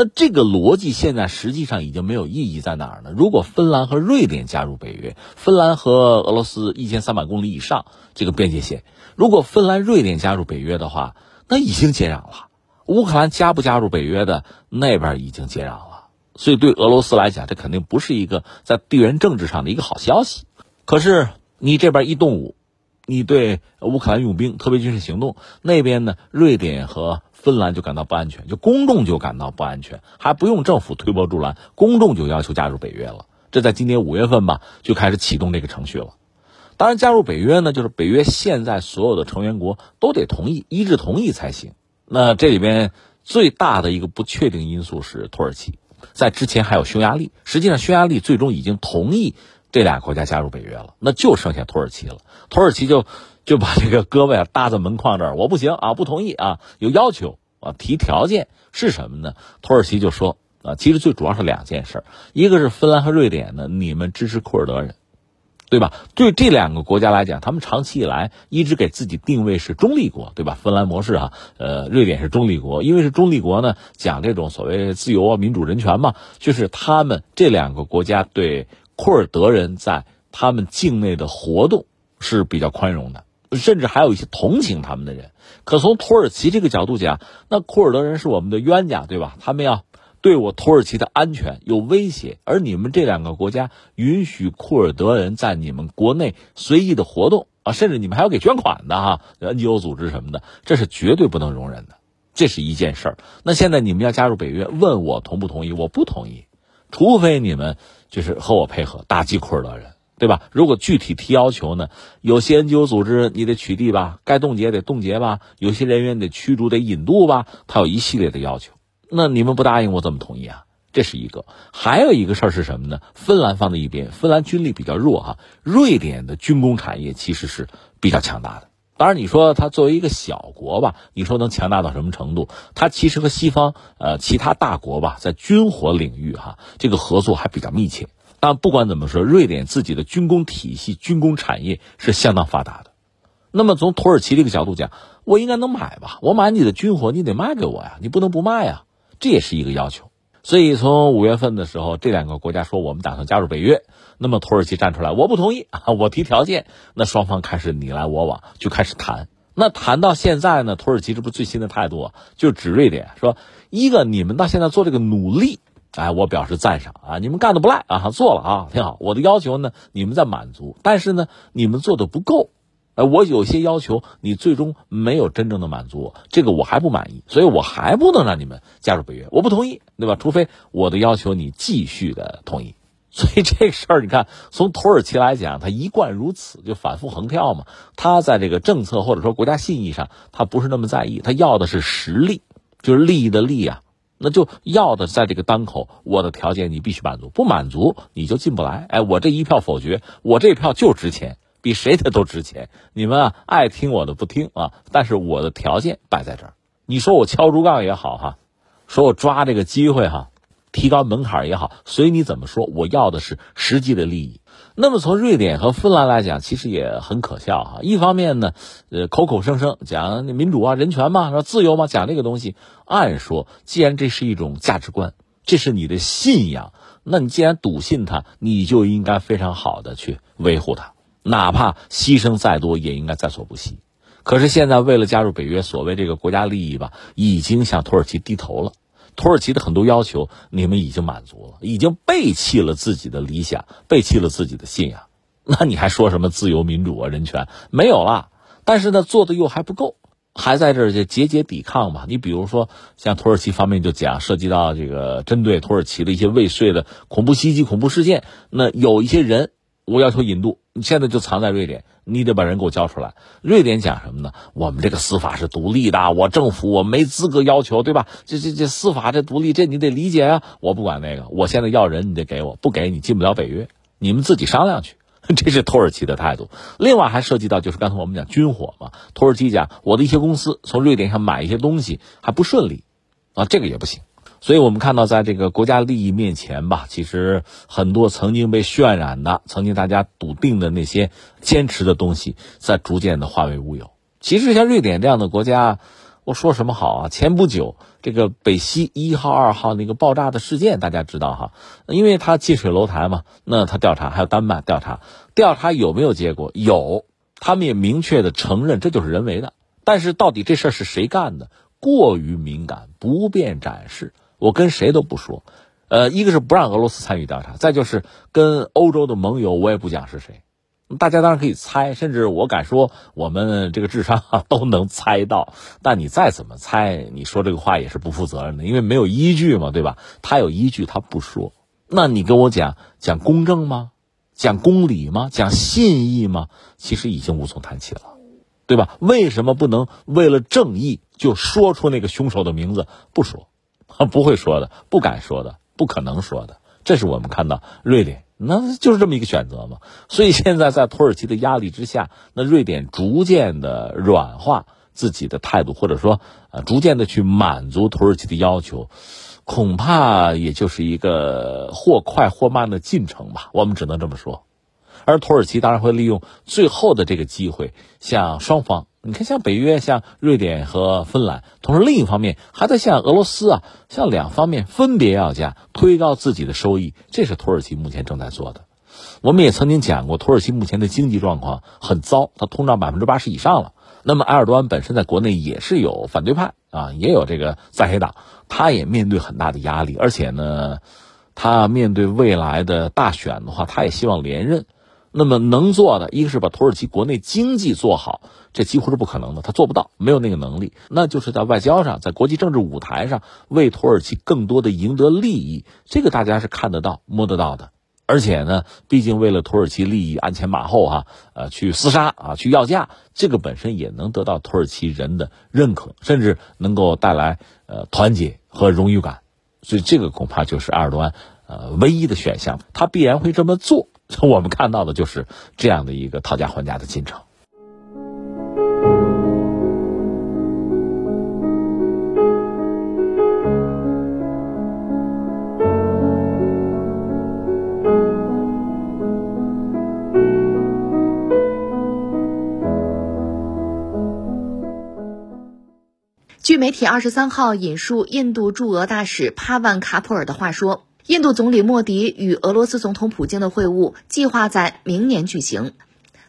那这个逻辑现在实际上已经没有意义在哪儿呢？如果芬兰和瑞典加入北约，芬兰和俄罗斯一千三百公里以上这个边界线，如果芬兰、瑞典加入北约的话，那已经接壤了。乌克兰加不加入北约的那边已经接壤了，所以对俄罗斯来讲，这肯定不是一个在地缘政治上的一个好消息。可是你这边一动武，你对乌克兰用兵、特别军事行动，那边呢，瑞典和。芬兰就感到不安全，就公众就感到不安全，还不用政府推波助澜，公众就要求加入北约了。这在今年五月份吧，就开始启动这个程序了。当然，加入北约呢，就是北约现在所有的成员国都得同意，一致同意才行。那这里边最大的一个不确定因素是土耳其，在之前还有匈牙利，实际上匈牙利最终已经同意这俩国家加入北约了，那就剩下土耳其了。土耳其就。就把这个胳膊啊搭在门框这儿，我不行啊，不同意啊，有要求啊，提条件是什么呢？土耳其就说啊，其实最主要是两件事，一个是芬兰和瑞典呢，你们支持库尔德人，对吧？对这两个国家来讲，他们长期以来一直给自己定位是中立国，对吧？芬兰模式啊，呃，瑞典是中立国，因为是中立国呢，讲这种所谓自由啊、民主、人权嘛，就是他们这两个国家对库尔德人在他们境内的活动是比较宽容的。甚至还有一些同情他们的人，可从土耳其这个角度讲，那库尔德人是我们的冤家，对吧？他们要对我土耳其的安全有威胁，而你们这两个国家允许库尔德人在你们国内随意的活动啊，甚至你们还要给捐款的哈，NGO 组织什么的，这是绝对不能容忍的，这是一件事儿。那现在你们要加入北约，问我同不同意？我不同意，除非你们就是和我配合打击库尔德人。对吧？如果具体提要求呢？有些 NGO 组织你得取缔吧，该冻结得冻结吧，有些人员得驱逐得引渡吧，他有一系列的要求。那你们不答应，我怎么同意啊？这是一个。还有一个事儿是什么呢？芬兰放在一边，芬兰军力比较弱哈。瑞典的军工产业其实是比较强大的。当然，你说它作为一个小国吧，你说能强大到什么程度？它其实和西方呃其他大国吧，在军火领域哈，这个合作还比较密切。但不管怎么说，瑞典自己的军工体系、军工产业是相当发达的。那么从土耳其这个角度讲，我应该能买吧？我买你的军火，你得卖给我呀，你不能不卖呀，这也是一个要求。所以从五月份的时候，这两个国家说我们打算加入北约，那么土耳其站出来，我不同意啊，我提条件。那双方开始你来我往，就开始谈。那谈到现在呢，土耳其这不最新的态度，就指瑞典说，一个你们到现在做这个努力。哎，我表示赞赏啊，你们干的不赖啊，做了啊，挺好。我的要求呢，你们在满足，但是呢，你们做的不够。哎，我有些要求，你最终没有真正的满足我，这个我还不满意，所以我还不能让你们加入北约，我不同意，对吧？除非我的要求你继续的同意。所以这事儿，你看，从土耳其来讲，他一贯如此，就反复横跳嘛。他在这个政策或者说国家信义上，他不是那么在意，他要的是实力，就是利益的利啊，那就要的在这个当口，我的条件你必须满足，不满足你就进不来。哎，我这一票否决，我这票就值钱。比谁的都值钱，你们啊爱听我的不听啊，但是我的条件摆在这儿。你说我敲竹杠也好哈，说我抓这个机会哈，提高门槛也好，随你怎么说，我要的是实际的利益。那么从瑞典和芬兰来讲，其实也很可笑哈。一方面呢，呃，口口声声讲民主啊、人权嘛、说自由嘛，讲这个东西。按说，既然这是一种价值观，这是你的信仰，那你既然笃信它，你就应该非常好的去维护它。哪怕牺牲再多，也应该在所不惜。可是现在为了加入北约，所谓这个国家利益吧，已经向土耳其低头了。土耳其的很多要求，你们已经满足了，已经背弃了自己的理想，背弃了自己的信仰。那你还说什么自由民主啊、人权？没有了。但是呢，做的又还不够，还在这儿就节节抵抗嘛。你比如说，像土耳其方面就讲，涉及到这个针对土耳其的一些未遂的恐怖袭击、恐怖事件，那有一些人。我要求引渡，你现在就藏在瑞典，你得把人给我交出来。瑞典讲什么呢？我们这个司法是独立的，我政府我没资格要求，对吧？这这这司法这独立，这你得理解啊！我不管那个，我现在要人，你得给我，不给你进不了北约，你们自己商量去。这是土耳其的态度。另外还涉及到就是刚才我们讲军火嘛，土耳其讲我的一些公司从瑞典上买一些东西还不顺利，啊，这个也不行。所以我们看到，在这个国家利益面前吧，其实很多曾经被渲染的、曾经大家笃定的那些坚持的东西，在逐渐的化为乌有。其实像瑞典这样的国家，我说什么好啊？前不久这个北溪一号、二号那个爆炸的事件，大家知道哈，因为它近水楼台嘛，那它调查，还有丹麦调查，调查有没有结果？有，他们也明确的承认这就是人为的。但是到底这事儿是谁干的？过于敏感，不便展示。我跟谁都不说，呃，一个是不让俄罗斯参与调查，再就是跟欧洲的盟友我也不讲是谁，大家当然可以猜，甚至我敢说我们这个智商都能猜到。但你再怎么猜，你说这个话也是不负责任的，因为没有依据嘛，对吧？他有依据，他不说。那你跟我讲讲公正吗？讲公理吗？讲信义吗？其实已经无从谈起了，对吧？为什么不能为了正义就说出那个凶手的名字？不说。不会说的，不敢说的，不可能说的，这是我们看到瑞典，那就是这么一个选择嘛。所以现在在土耳其的压力之下，那瑞典逐渐的软化自己的态度，或者说呃，逐渐的去满足土耳其的要求，恐怕也就是一个或快或慢的进程吧。我们只能这么说。而土耳其当然会利用最后的这个机会，向双方。你看，像北约、像瑞典和芬兰，同时另一方面还在向俄罗斯啊，向两方面分别要价，推高自己的收益，这是土耳其目前正在做的。我们也曾经讲过，土耳其目前的经济状况很糟，它通胀百分之八十以上了。那么埃尔多安本身在国内也是有反对派啊，也有这个在黑党，他也面对很大的压力，而且呢，他面对未来的大选的话，他也希望连任。那么能做的，一个是把土耳其国内经济做好，这几乎是不可能的，他做不到，没有那个能力。那就是在外交上，在国际政治舞台上，为土耳其更多的赢得利益，这个大家是看得到、摸得到的。而且呢，毕竟为了土耳其利益鞍前马后哈，呃，去厮杀啊，去要价，这个本身也能得到土耳其人的认可，甚至能够带来呃团结和荣誉感。所以这个恐怕就是埃尔多安呃唯一的选项，他必然会这么做。从 我们看到的就是这样的一个讨价还价的进程。据媒体二十三号引述印度驻俄大使帕万卡普尔的话说。印度总理莫迪与俄罗斯总统普京的会晤计划在明年举行。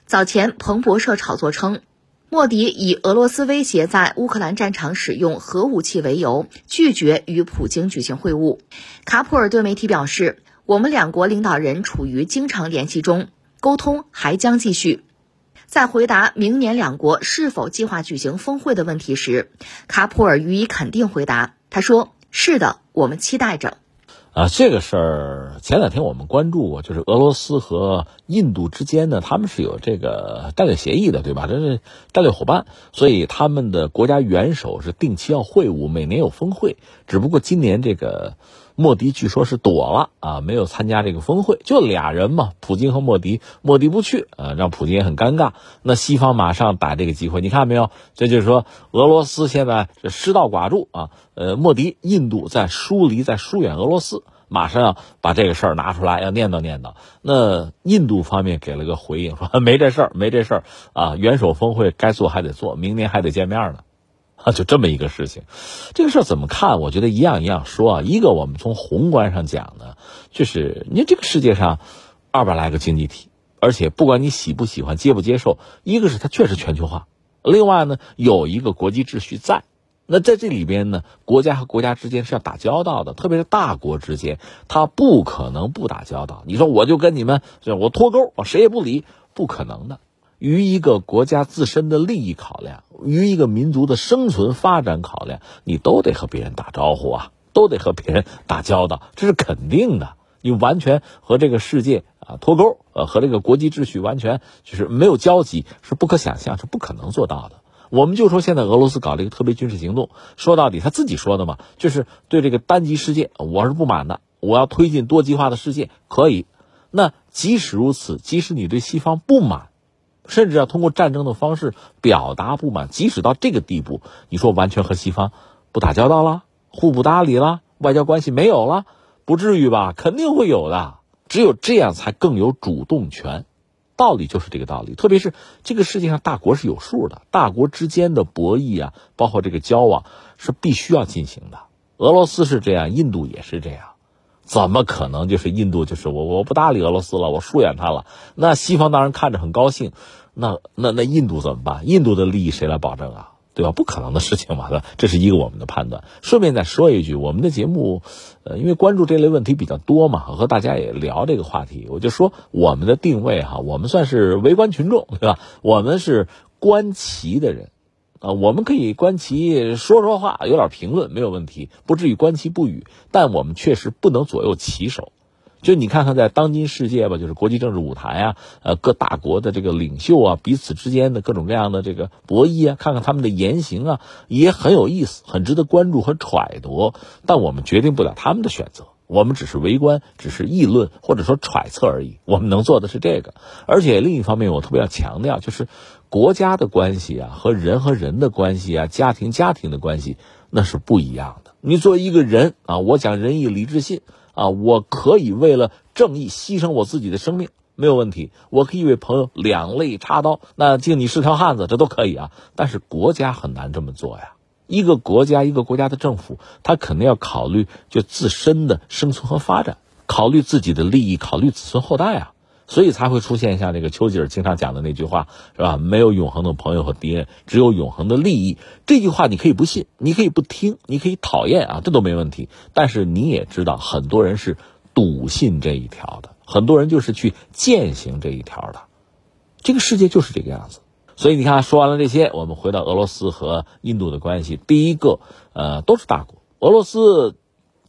早前，彭博社炒作称，莫迪以俄罗斯威胁在乌克兰战场使用核武器为由，拒绝与普京举行会晤。卡普尔对媒体表示：“我们两国领导人处于经常联系中，沟通还将继续。”在回答明年两国是否计划举行峰会的问题时，卡普尔予以肯定回答。他说：“是的，我们期待着。”啊，这个事儿前两天我们关注过，就是俄罗斯和印度之间呢，他们是有这个战略协议的，对吧？这是战略伙伴，所以他们的国家元首是定期要会晤，每年有峰会。只不过今年这个。莫迪据说是躲了啊，没有参加这个峰会，就俩人嘛，普京和莫迪，莫迪不去，呃，让普京也很尴尬。那西方马上打这个机会，你看没有？这就是说，俄罗斯现在是失道寡助啊，呃，莫迪，印度在疏离，在疏远俄罗斯，马上要把这个事儿拿出来，要念叨念叨。那印度方面给了个回应，说没这事儿，没这事儿啊，元首峰会该做还得做，明年还得见面呢。啊，就这么一个事情，这个事儿怎么看？我觉得一样一样说啊。一个，我们从宏观上讲呢，就是你这个世界上二百来个经济体，而且不管你喜不喜欢、接不接受，一个是它确实全球化，另外呢有一个国际秩序在。那在这里边呢，国家和国家之间是要打交道的，特别是大国之间，它不可能不打交道。你说我就跟你们，我脱钩，我谁也不理，不可能的。于一个国家自身的利益考量，于一个民族的生存发展考量，你都得和别人打招呼啊，都得和别人打交道，这是肯定的。你完全和这个世界啊脱钩，呃，和这个国际秩序完全就是没有交集，是不可想象，是不可能做到的。我们就说现在俄罗斯搞了一个特别军事行动，说到底他自己说的嘛，就是对这个单极世界我是不满的，我要推进多极化的世界，可以。那即使如此，即使你对西方不满。甚至要通过战争的方式表达不满，即使到这个地步，你说完全和西方不打交道了，互不搭理了，外交关系没有了，不至于吧？肯定会有的。只有这样才更有主动权，道理就是这个道理。特别是这个世界上大国是有数的，大国之间的博弈啊，包括这个交往是必须要进行的。俄罗斯是这样，印度也是这样。怎么可能就是印度就是我我不搭理俄罗斯了，我疏远他了？那西方当然看着很高兴，那那那印度怎么办？印度的利益谁来保证啊？对吧？不可能的事情嘛，这是一个我们的判断。顺便再说一句，我们的节目，呃，因为关注这类问题比较多嘛，和大家也聊这个话题，我就说我们的定位哈，我们算是围观群众，对吧？我们是观棋的人。啊，我们可以观棋说说话，有点评论没有问题，不至于观棋不语。但我们确实不能左右棋手。就你看看，在当今世界吧，就是国际政治舞台啊，呃，各大国的这个领袖啊，彼此之间的各种各样的这个博弈啊，看看他们的言行啊，也很有意思，很值得关注和揣度。但我们决定不了他们的选择，我们只是围观，只是议论或者说揣测而已。我们能做的是这个。而且另一方面，我特别要强调，就是。国家的关系啊，和人和人的关系啊，家庭家庭的关系，那是不一样的。你作为一个人啊，我讲仁义礼智信啊，我可以为了正义牺牲我自己的生命，没有问题。我可以为朋友两肋插刀，那敬你是条汉子，这都可以啊。但是国家很难这么做呀。一个国家，一个国家的政府，他肯定要考虑就自身的生存和发展，考虑自己的利益，考虑子孙后代啊。所以才会出现像这个丘吉尔经常讲的那句话，是吧？没有永恒的朋友和敌人，只有永恒的利益。这句话你可以不信，你可以不听，你可以讨厌啊，这都没问题。但是你也知道，很多人是笃信这一条的，很多人就是去践行这一条的。这个世界就是这个样子。所以你看，说完了这些，我们回到俄罗斯和印度的关系。第一个，呃，都是大国，俄罗斯。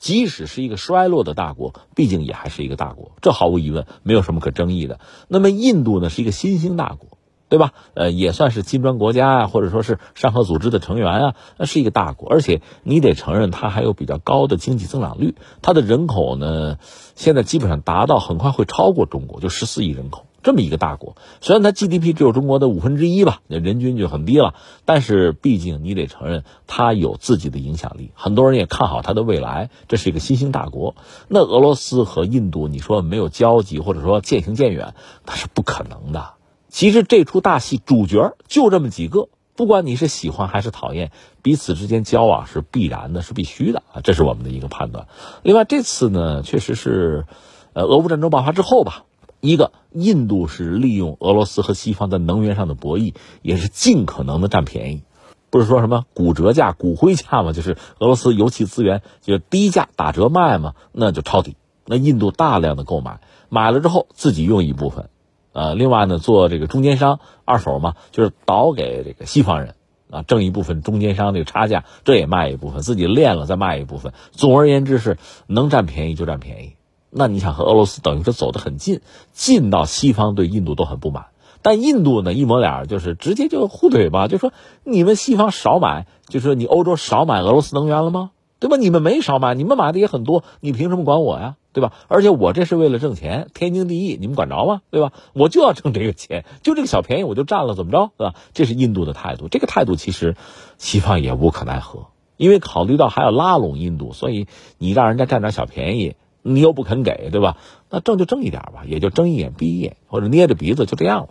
即使是一个衰落的大国，毕竟也还是一个大国，这毫无疑问，没有什么可争议的。那么印度呢，是一个新兴大国，对吧？呃，也算是金砖国家啊，或者说是上合组织的成员啊，那是一个大国，而且你得承认，它还有比较高的经济增长率，它的人口呢，现在基本上达到，很快会超过中国，就十四亿人口。这么一个大国，虽然它 GDP 只有中国的五分之一吧，那人均就很低了，但是毕竟你得承认它有自己的影响力，很多人也看好它的未来。这是一个新兴大国。那俄罗斯和印度，你说没有交集，或者说渐行渐远，那是不可能的。其实这出大戏主角就这么几个，不管你是喜欢还是讨厌，彼此之间交往是必然的，是必须的啊，这是我们的一个判断。另外这次呢，确实是，呃，俄乌战争爆发之后吧。一个，印度是利用俄罗斯和西方在能源上的博弈，也是尽可能的占便宜。不是说什么骨折价、骨灰价吗？就是俄罗斯油气资源就低价打折卖嘛，那就抄底。那印度大量的购买，买了之后自己用一部分，呃，另外呢做这个中间商，二手嘛，就是倒给这个西方人啊，挣一部分中间商这个差价，这也卖一部分，自己炼了再卖一部分。总而言之是能占便宜就占便宜。那你想和俄罗斯等于是走得很近，近到西方对印度都很不满。但印度呢，一抹脸就是直接就互怼吧，就说你们西方少买，就说你欧洲少买俄罗斯能源了吗？对吧？你们没少买，你们买的也很多，你凭什么管我呀？对吧？而且我这是为了挣钱，天经地义，你们管着吗？对吧？我就要挣这个钱，就这个小便宜我就占了，怎么着？对吧？这是印度的态度，这个态度其实西方也无可奈何，因为考虑到还要拉拢印度，所以你让人家占点小便宜。你又不肯给，对吧？那挣就挣一点吧，也就睁一眼闭一眼，或者捏着鼻子就这样了。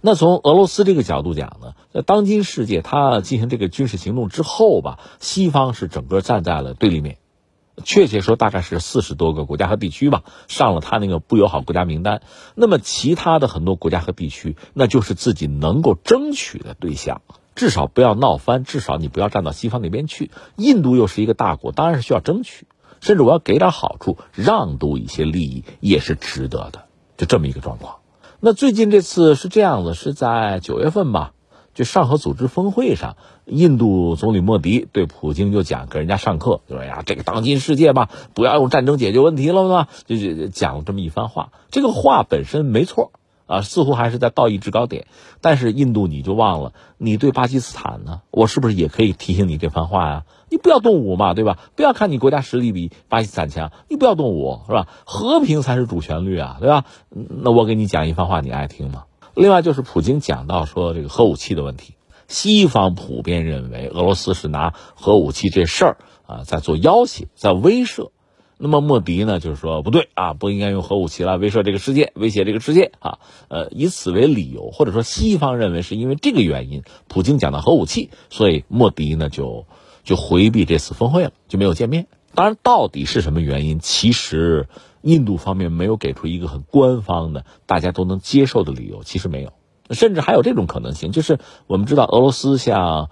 那从俄罗斯这个角度讲呢，在当今世界，他进行这个军事行动之后吧，西方是整个站在了对立面。确切说，大概是四十多个国家和地区吧，上了他那个不友好国家名单。那么其他的很多国家和地区，那就是自己能够争取的对象，至少不要闹翻，至少你不要站到西方那边去。印度又是一个大国，当然是需要争取。甚至我要给点好处，让渡一些利益也是值得的，就这么一个状况。那最近这次是这样子，是在九月份吧，就上合组织峰会上，印度总理莫迪对普京就讲，给人家上课，就说呀，这个当今世界吧，不要用战争解决问题了嘛，就就讲了这么一番话。这个话本身没错。啊，似乎还是在道义制高点，但是印度你就忘了，你对巴基斯坦呢？我是不是也可以提醒你这番话呀？你不要动武嘛，对吧？不要看你国家实力比巴基斯坦强，你不要动武，是吧？和平才是主旋律啊，对吧？那我给你讲一番话，你爱听吗？另外就是普京讲到说这个核武器的问题，西方普遍认为俄罗斯是拿核武器这事儿啊在做要挟，在威慑。那么莫迪呢，就是说不对啊，不应该用核武器来威慑这个世界，威胁这个世界啊。呃，以此为理由，或者说西方认为是因为这个原因，普京讲到核武器，所以莫迪呢就就回避这次峰会了，就没有见面。当然，到底是什么原因，其实印度方面没有给出一个很官方的、大家都能接受的理由，其实没有。甚至还有这种可能性，就是我们知道俄罗斯像。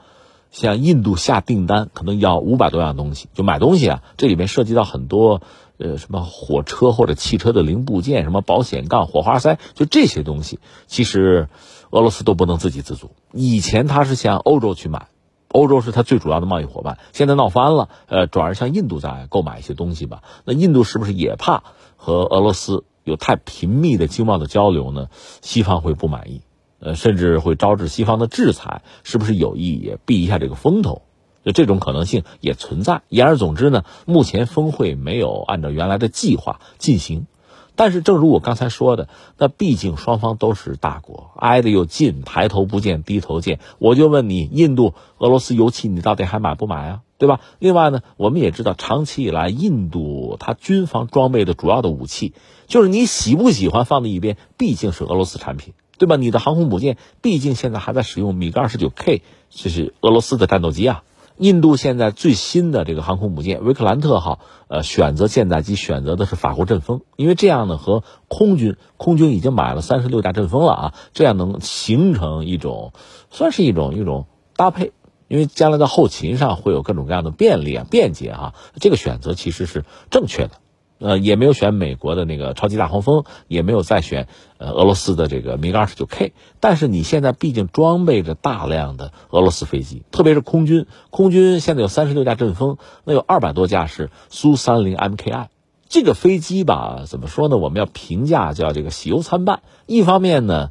像印度下订单，可能要五百多样东西，就买东西啊，这里面涉及到很多，呃，什么火车或者汽车的零部件，什么保险杠、火花塞，就这些东西，其实俄罗斯都不能自给自足。以前他是向欧洲去买，欧洲是他最主要的贸易伙伴，现在闹翻了，呃，转而向印度在购买一些东西吧。那印度是不是也怕和俄罗斯有太频密的经贸的交流呢？西方会不满意。呃，甚至会招致西方的制裁，是不是有意也避一下这个风头？就这种可能性也存在。言而总之呢，目前峰会没有按照原来的计划进行。但是，正如我刚才说的，那毕竟双方都是大国，挨得又近，抬头不见低头见。我就问你，印度、俄罗斯油气，你到底还买不买啊？对吧？另外呢，我们也知道，长期以来，印度它军方装备的主要的武器，就是你喜不喜欢放在一边，毕竟是俄罗斯产品。对吧？你的航空母舰毕竟现在还在使用米格二十九 K，这是俄罗斯的战斗机啊。印度现在最新的这个航空母舰维克兰特号，呃，选择舰载机选择的是法国阵风，因为这样呢和空军，空军已经买了三十六架阵风了啊，这样能形成一种，算是一种一种搭配，因为将来在后勤上会有各种各样的便利啊、便捷啊，这个选择其实是正确的。呃，也没有选美国的那个超级大黄蜂，也没有再选呃俄罗斯的这个米格二十九 K。但是你现在毕竟装备着大量的俄罗斯飞机，特别是空军，空军现在有三十六架阵风，那有二百多架是苏三零 MKI。这个飞机吧，怎么说呢？我们要评价叫这个喜忧参半。一方面呢，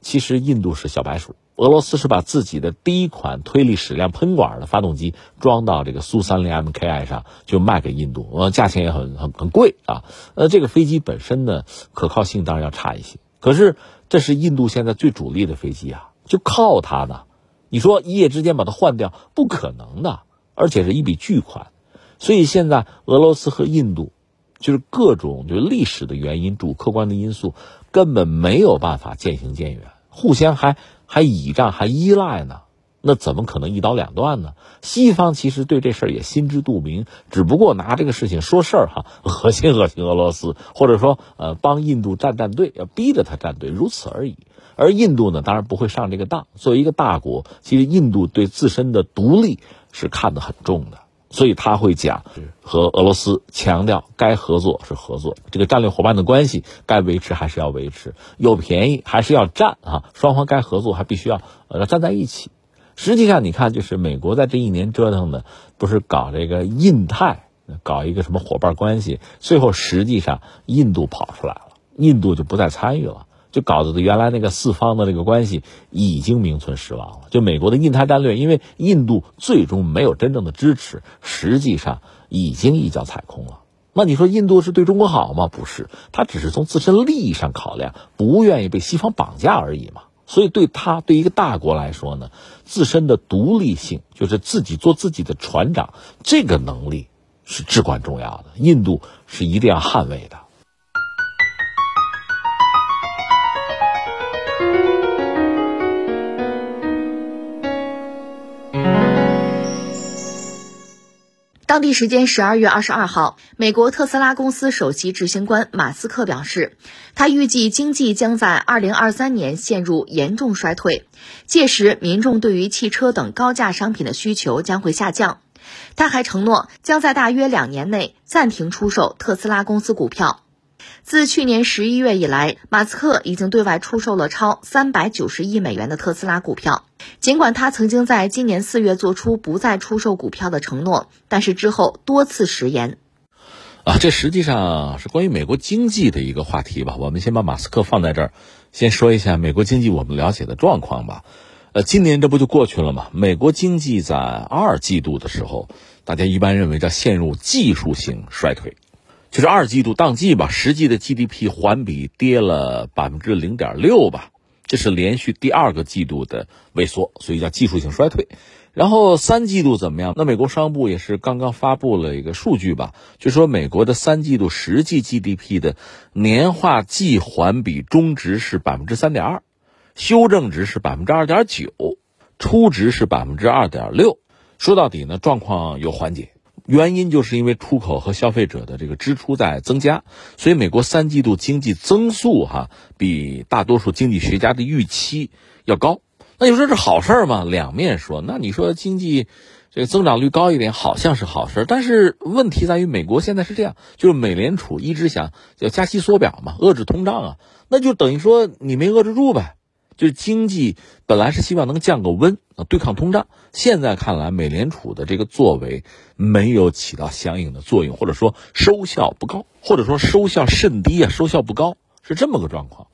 其实印度是小白鼠。俄罗斯是把自己的第一款推力矢量喷管的发动机装到这个苏三零 MKI 上，就卖给印度，呃，价钱也很很很贵啊。呃，这个飞机本身呢，可靠性当然要差一些。可是这是印度现在最主力的飞机啊，就靠它呢。你说一夜之间把它换掉，不可能的，而且是一笔巨款。所以现在俄罗斯和印度，就是各种就历史的原因、主客观的因素，根本没有办法渐行渐远，互相还。还倚仗还依赖呢，那怎么可能一刀两断呢？西方其实对这事儿也心知肚明，只不过拿这个事情说事儿哈，恶心恶心俄罗斯，或者说呃帮印度站站队，要逼着他站队，如此而已。而印度呢，当然不会上这个当。作为一个大国，其实印度对自身的独立是看得很重的，所以他会讲和俄罗斯强调该合作是合作，这个战略伙伴的关系该维持还是要维持，有便宜还是要占啊，双方该合作还必须要呃站在一起。实际上，你看，就是美国在这一年折腾的，不是搞这个印太，搞一个什么伙伴关系，最后实际上印度跑出来了，印度就不再参与了，就搞得原来那个四方的这个关系已经名存实亡了。就美国的印太战略，因为印度最终没有真正的支持，实际上已经一脚踩空了。那你说印度是对中国好吗？不是，他只是从自身利益上考量，不愿意被西方绑架而已嘛。所以，对他对一个大国来说呢，自身的独立性，就是自己做自己的船长，这个能力是至关重要的。印度是一定要捍卫的。当地时间十二月二十二号，美国特斯拉公司首席执行官马斯克表示，他预计经济将在二零二三年陷入严重衰退，届时民众对于汽车等高价商品的需求将会下降。他还承诺将在大约两年内暂停出售特斯拉公司股票。自去年十一月以来，马斯克已经对外出售了超三百九十亿美元的特斯拉股票。尽管他曾经在今年四月做出不再出售股票的承诺，但是之后多次食言。啊，这实际上是关于美国经济的一个话题吧。我们先把马斯克放在这儿，先说一下美国经济我们了解的状况吧。呃，今年这不就过去了吗？美国经济在二季度的时候，大家一般认为叫陷入技术性衰退。就是二季度当季吧，实际的 GDP 环比跌了百分之零点六吧，这是连续第二个季度的萎缩，所以叫技术性衰退。然后三季度怎么样？那美国商务部也是刚刚发布了一个数据吧，就说美国的三季度实际 GDP 的年化季环比中值是百分之三点二，修正值是百分之二点九，初值是百分之二点六。说到底呢，状况有缓解。原因就是因为出口和消费者的这个支出在增加，所以美国三季度经济增速哈比大多数经济学家的预期要高。那你说这好事吗？两面说。那你说经济这个增长率高一点，好像是好事，但是问题在于美国现在是这样，就是美联储一直想要加息缩表嘛，遏制通胀啊，那就等于说你没遏制住呗。就是经济本来是希望能降个温啊，对抗通胀。现在看来，美联储的这个作为没有起到相应的作用，或者说收效不高，或者说收效甚低啊，收效不高是这么个状况。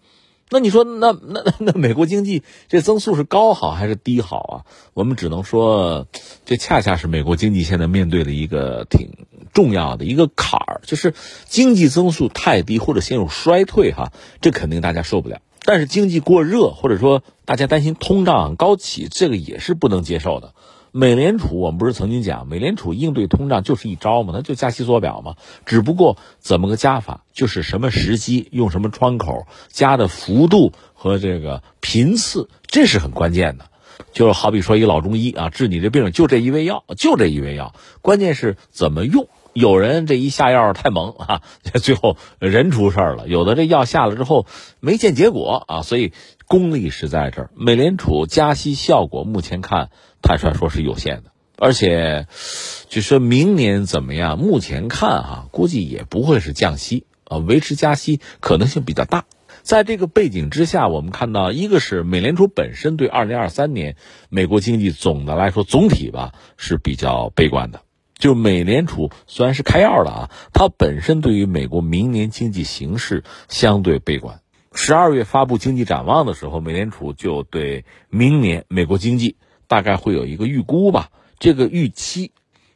那你说，那那那那美国经济这增速是高好还是低好啊？我们只能说，这恰恰是美国经济现在面对的一个挺重要的一个坎儿，就是经济增速太低或者陷入衰退哈，这肯定大家受不了。但是经济过热，或者说大家担心通胀高企，这个也是不能接受的。美联储，我们不是曾经讲，美联储应对通胀就是一招嘛，那就加息缩表嘛。只不过怎么个加法，就是什么时机、用什么窗口、加的幅度和这个频次，这是很关键的。就好比说一老中医啊，治你这病就这一味药，就这一味药，关键是怎么用。有人这一下药太猛啊，最后人出事儿了；有的这药下了之后没见结果啊，所以功力是在这儿。美联储加息效果目前看，坦率说是有限的，而且就说明年怎么样？目前看哈，估计也不会是降息啊，维持加息可能性比较大。在这个背景之下，我们看到一个是美联储本身对二零二三年美国经济总的来说总体吧是比较悲观的。就美联储虽然是开药的啊，它本身对于美国明年经济形势相对悲观。十二月发布经济展望的时候，美联储就对明年美国经济大概会有一个预估吧。这个预期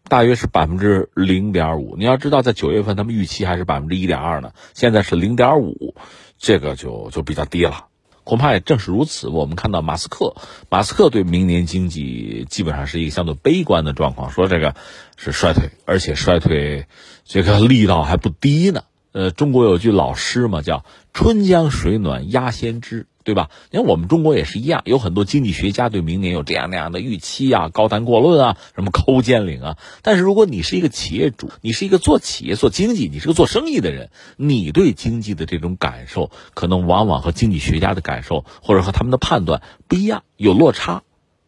大约是百分之零点五。你要知道，在九月份他们预期还是百分之一点二呢，现在是零点五，这个就就比较低了。恐怕也正是如此，我们看到马斯克，马斯克对明年经济基本上是一个相对悲观的状况，说这个是衰退，而且衰退这个力道还不低呢。呃，中国有句老诗嘛，叫“春江水暖鸭先知”，对吧？你看我们中国也是一样，有很多经济学家对明年有这样那样的预期啊，高谈阔论啊，什么抠尖领啊。但是如果你是一个企业主，你是一个做企业做经济，你是个做生意的人，你对经济的这种感受，可能往往和经济学家的感受或者和他们的判断不一样，有落差。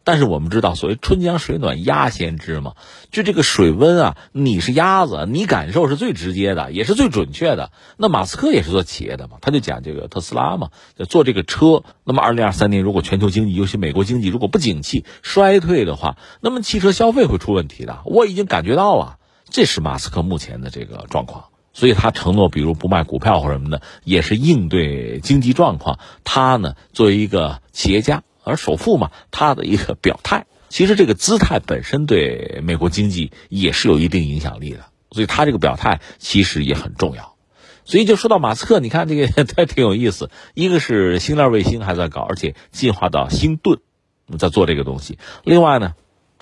但是我们知道，所谓春江水暖鸭先知嘛，就这个水温啊，你是鸭子，你感受是最直接的，也是最准确的。那马斯克也是做企业的嘛，他就讲这个特斯拉嘛，做这个车。那么，二零二三年如果全球经济，尤其美国经济如果不景气、衰退的话，那么汽车消费会出问题的。我已经感觉到了，这是马斯克目前的这个状况。所以他承诺，比如不卖股票或什么的，也是应对经济状况。他呢，作为一个企业家。而首富嘛，他的一个表态，其实这个姿态本身对美国经济也是有一定影响力的，所以他这个表态其实也很重要。所以就说到马斯克，你看这个 他挺有意思，一个是星链卫星还在搞，而且进化到星盾，在做这个东西。另外呢，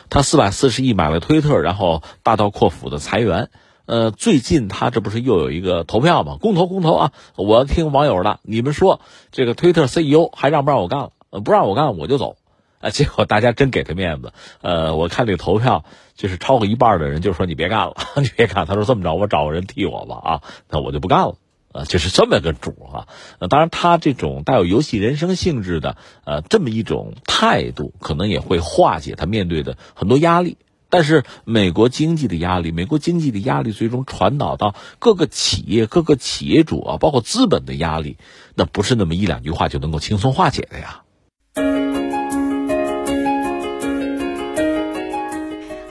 他四百四十亿买了推特，然后大刀阔斧的裁员。呃，最近他这不是又有一个投票吗？公投公投啊！我听网友的，你们说这个推特 CEO 还让不让我干了？不让我干我就走，啊，结果大家真给他面子，呃，我看这个投票就是超过一半的人就说你别干了，你别干。他说这么着，我找个人替我吧，啊，那我就不干了，啊，就是这么个主啊。那当然，他这种带有游戏人生性质的，呃，这么一种态度，可能也会化解他面对的很多压力。但是美国经济的压力，美国经济的压力最终传导到各个企业、各个企业主啊，包括资本的压力，那不是那么一两句话就能够轻松化解的呀。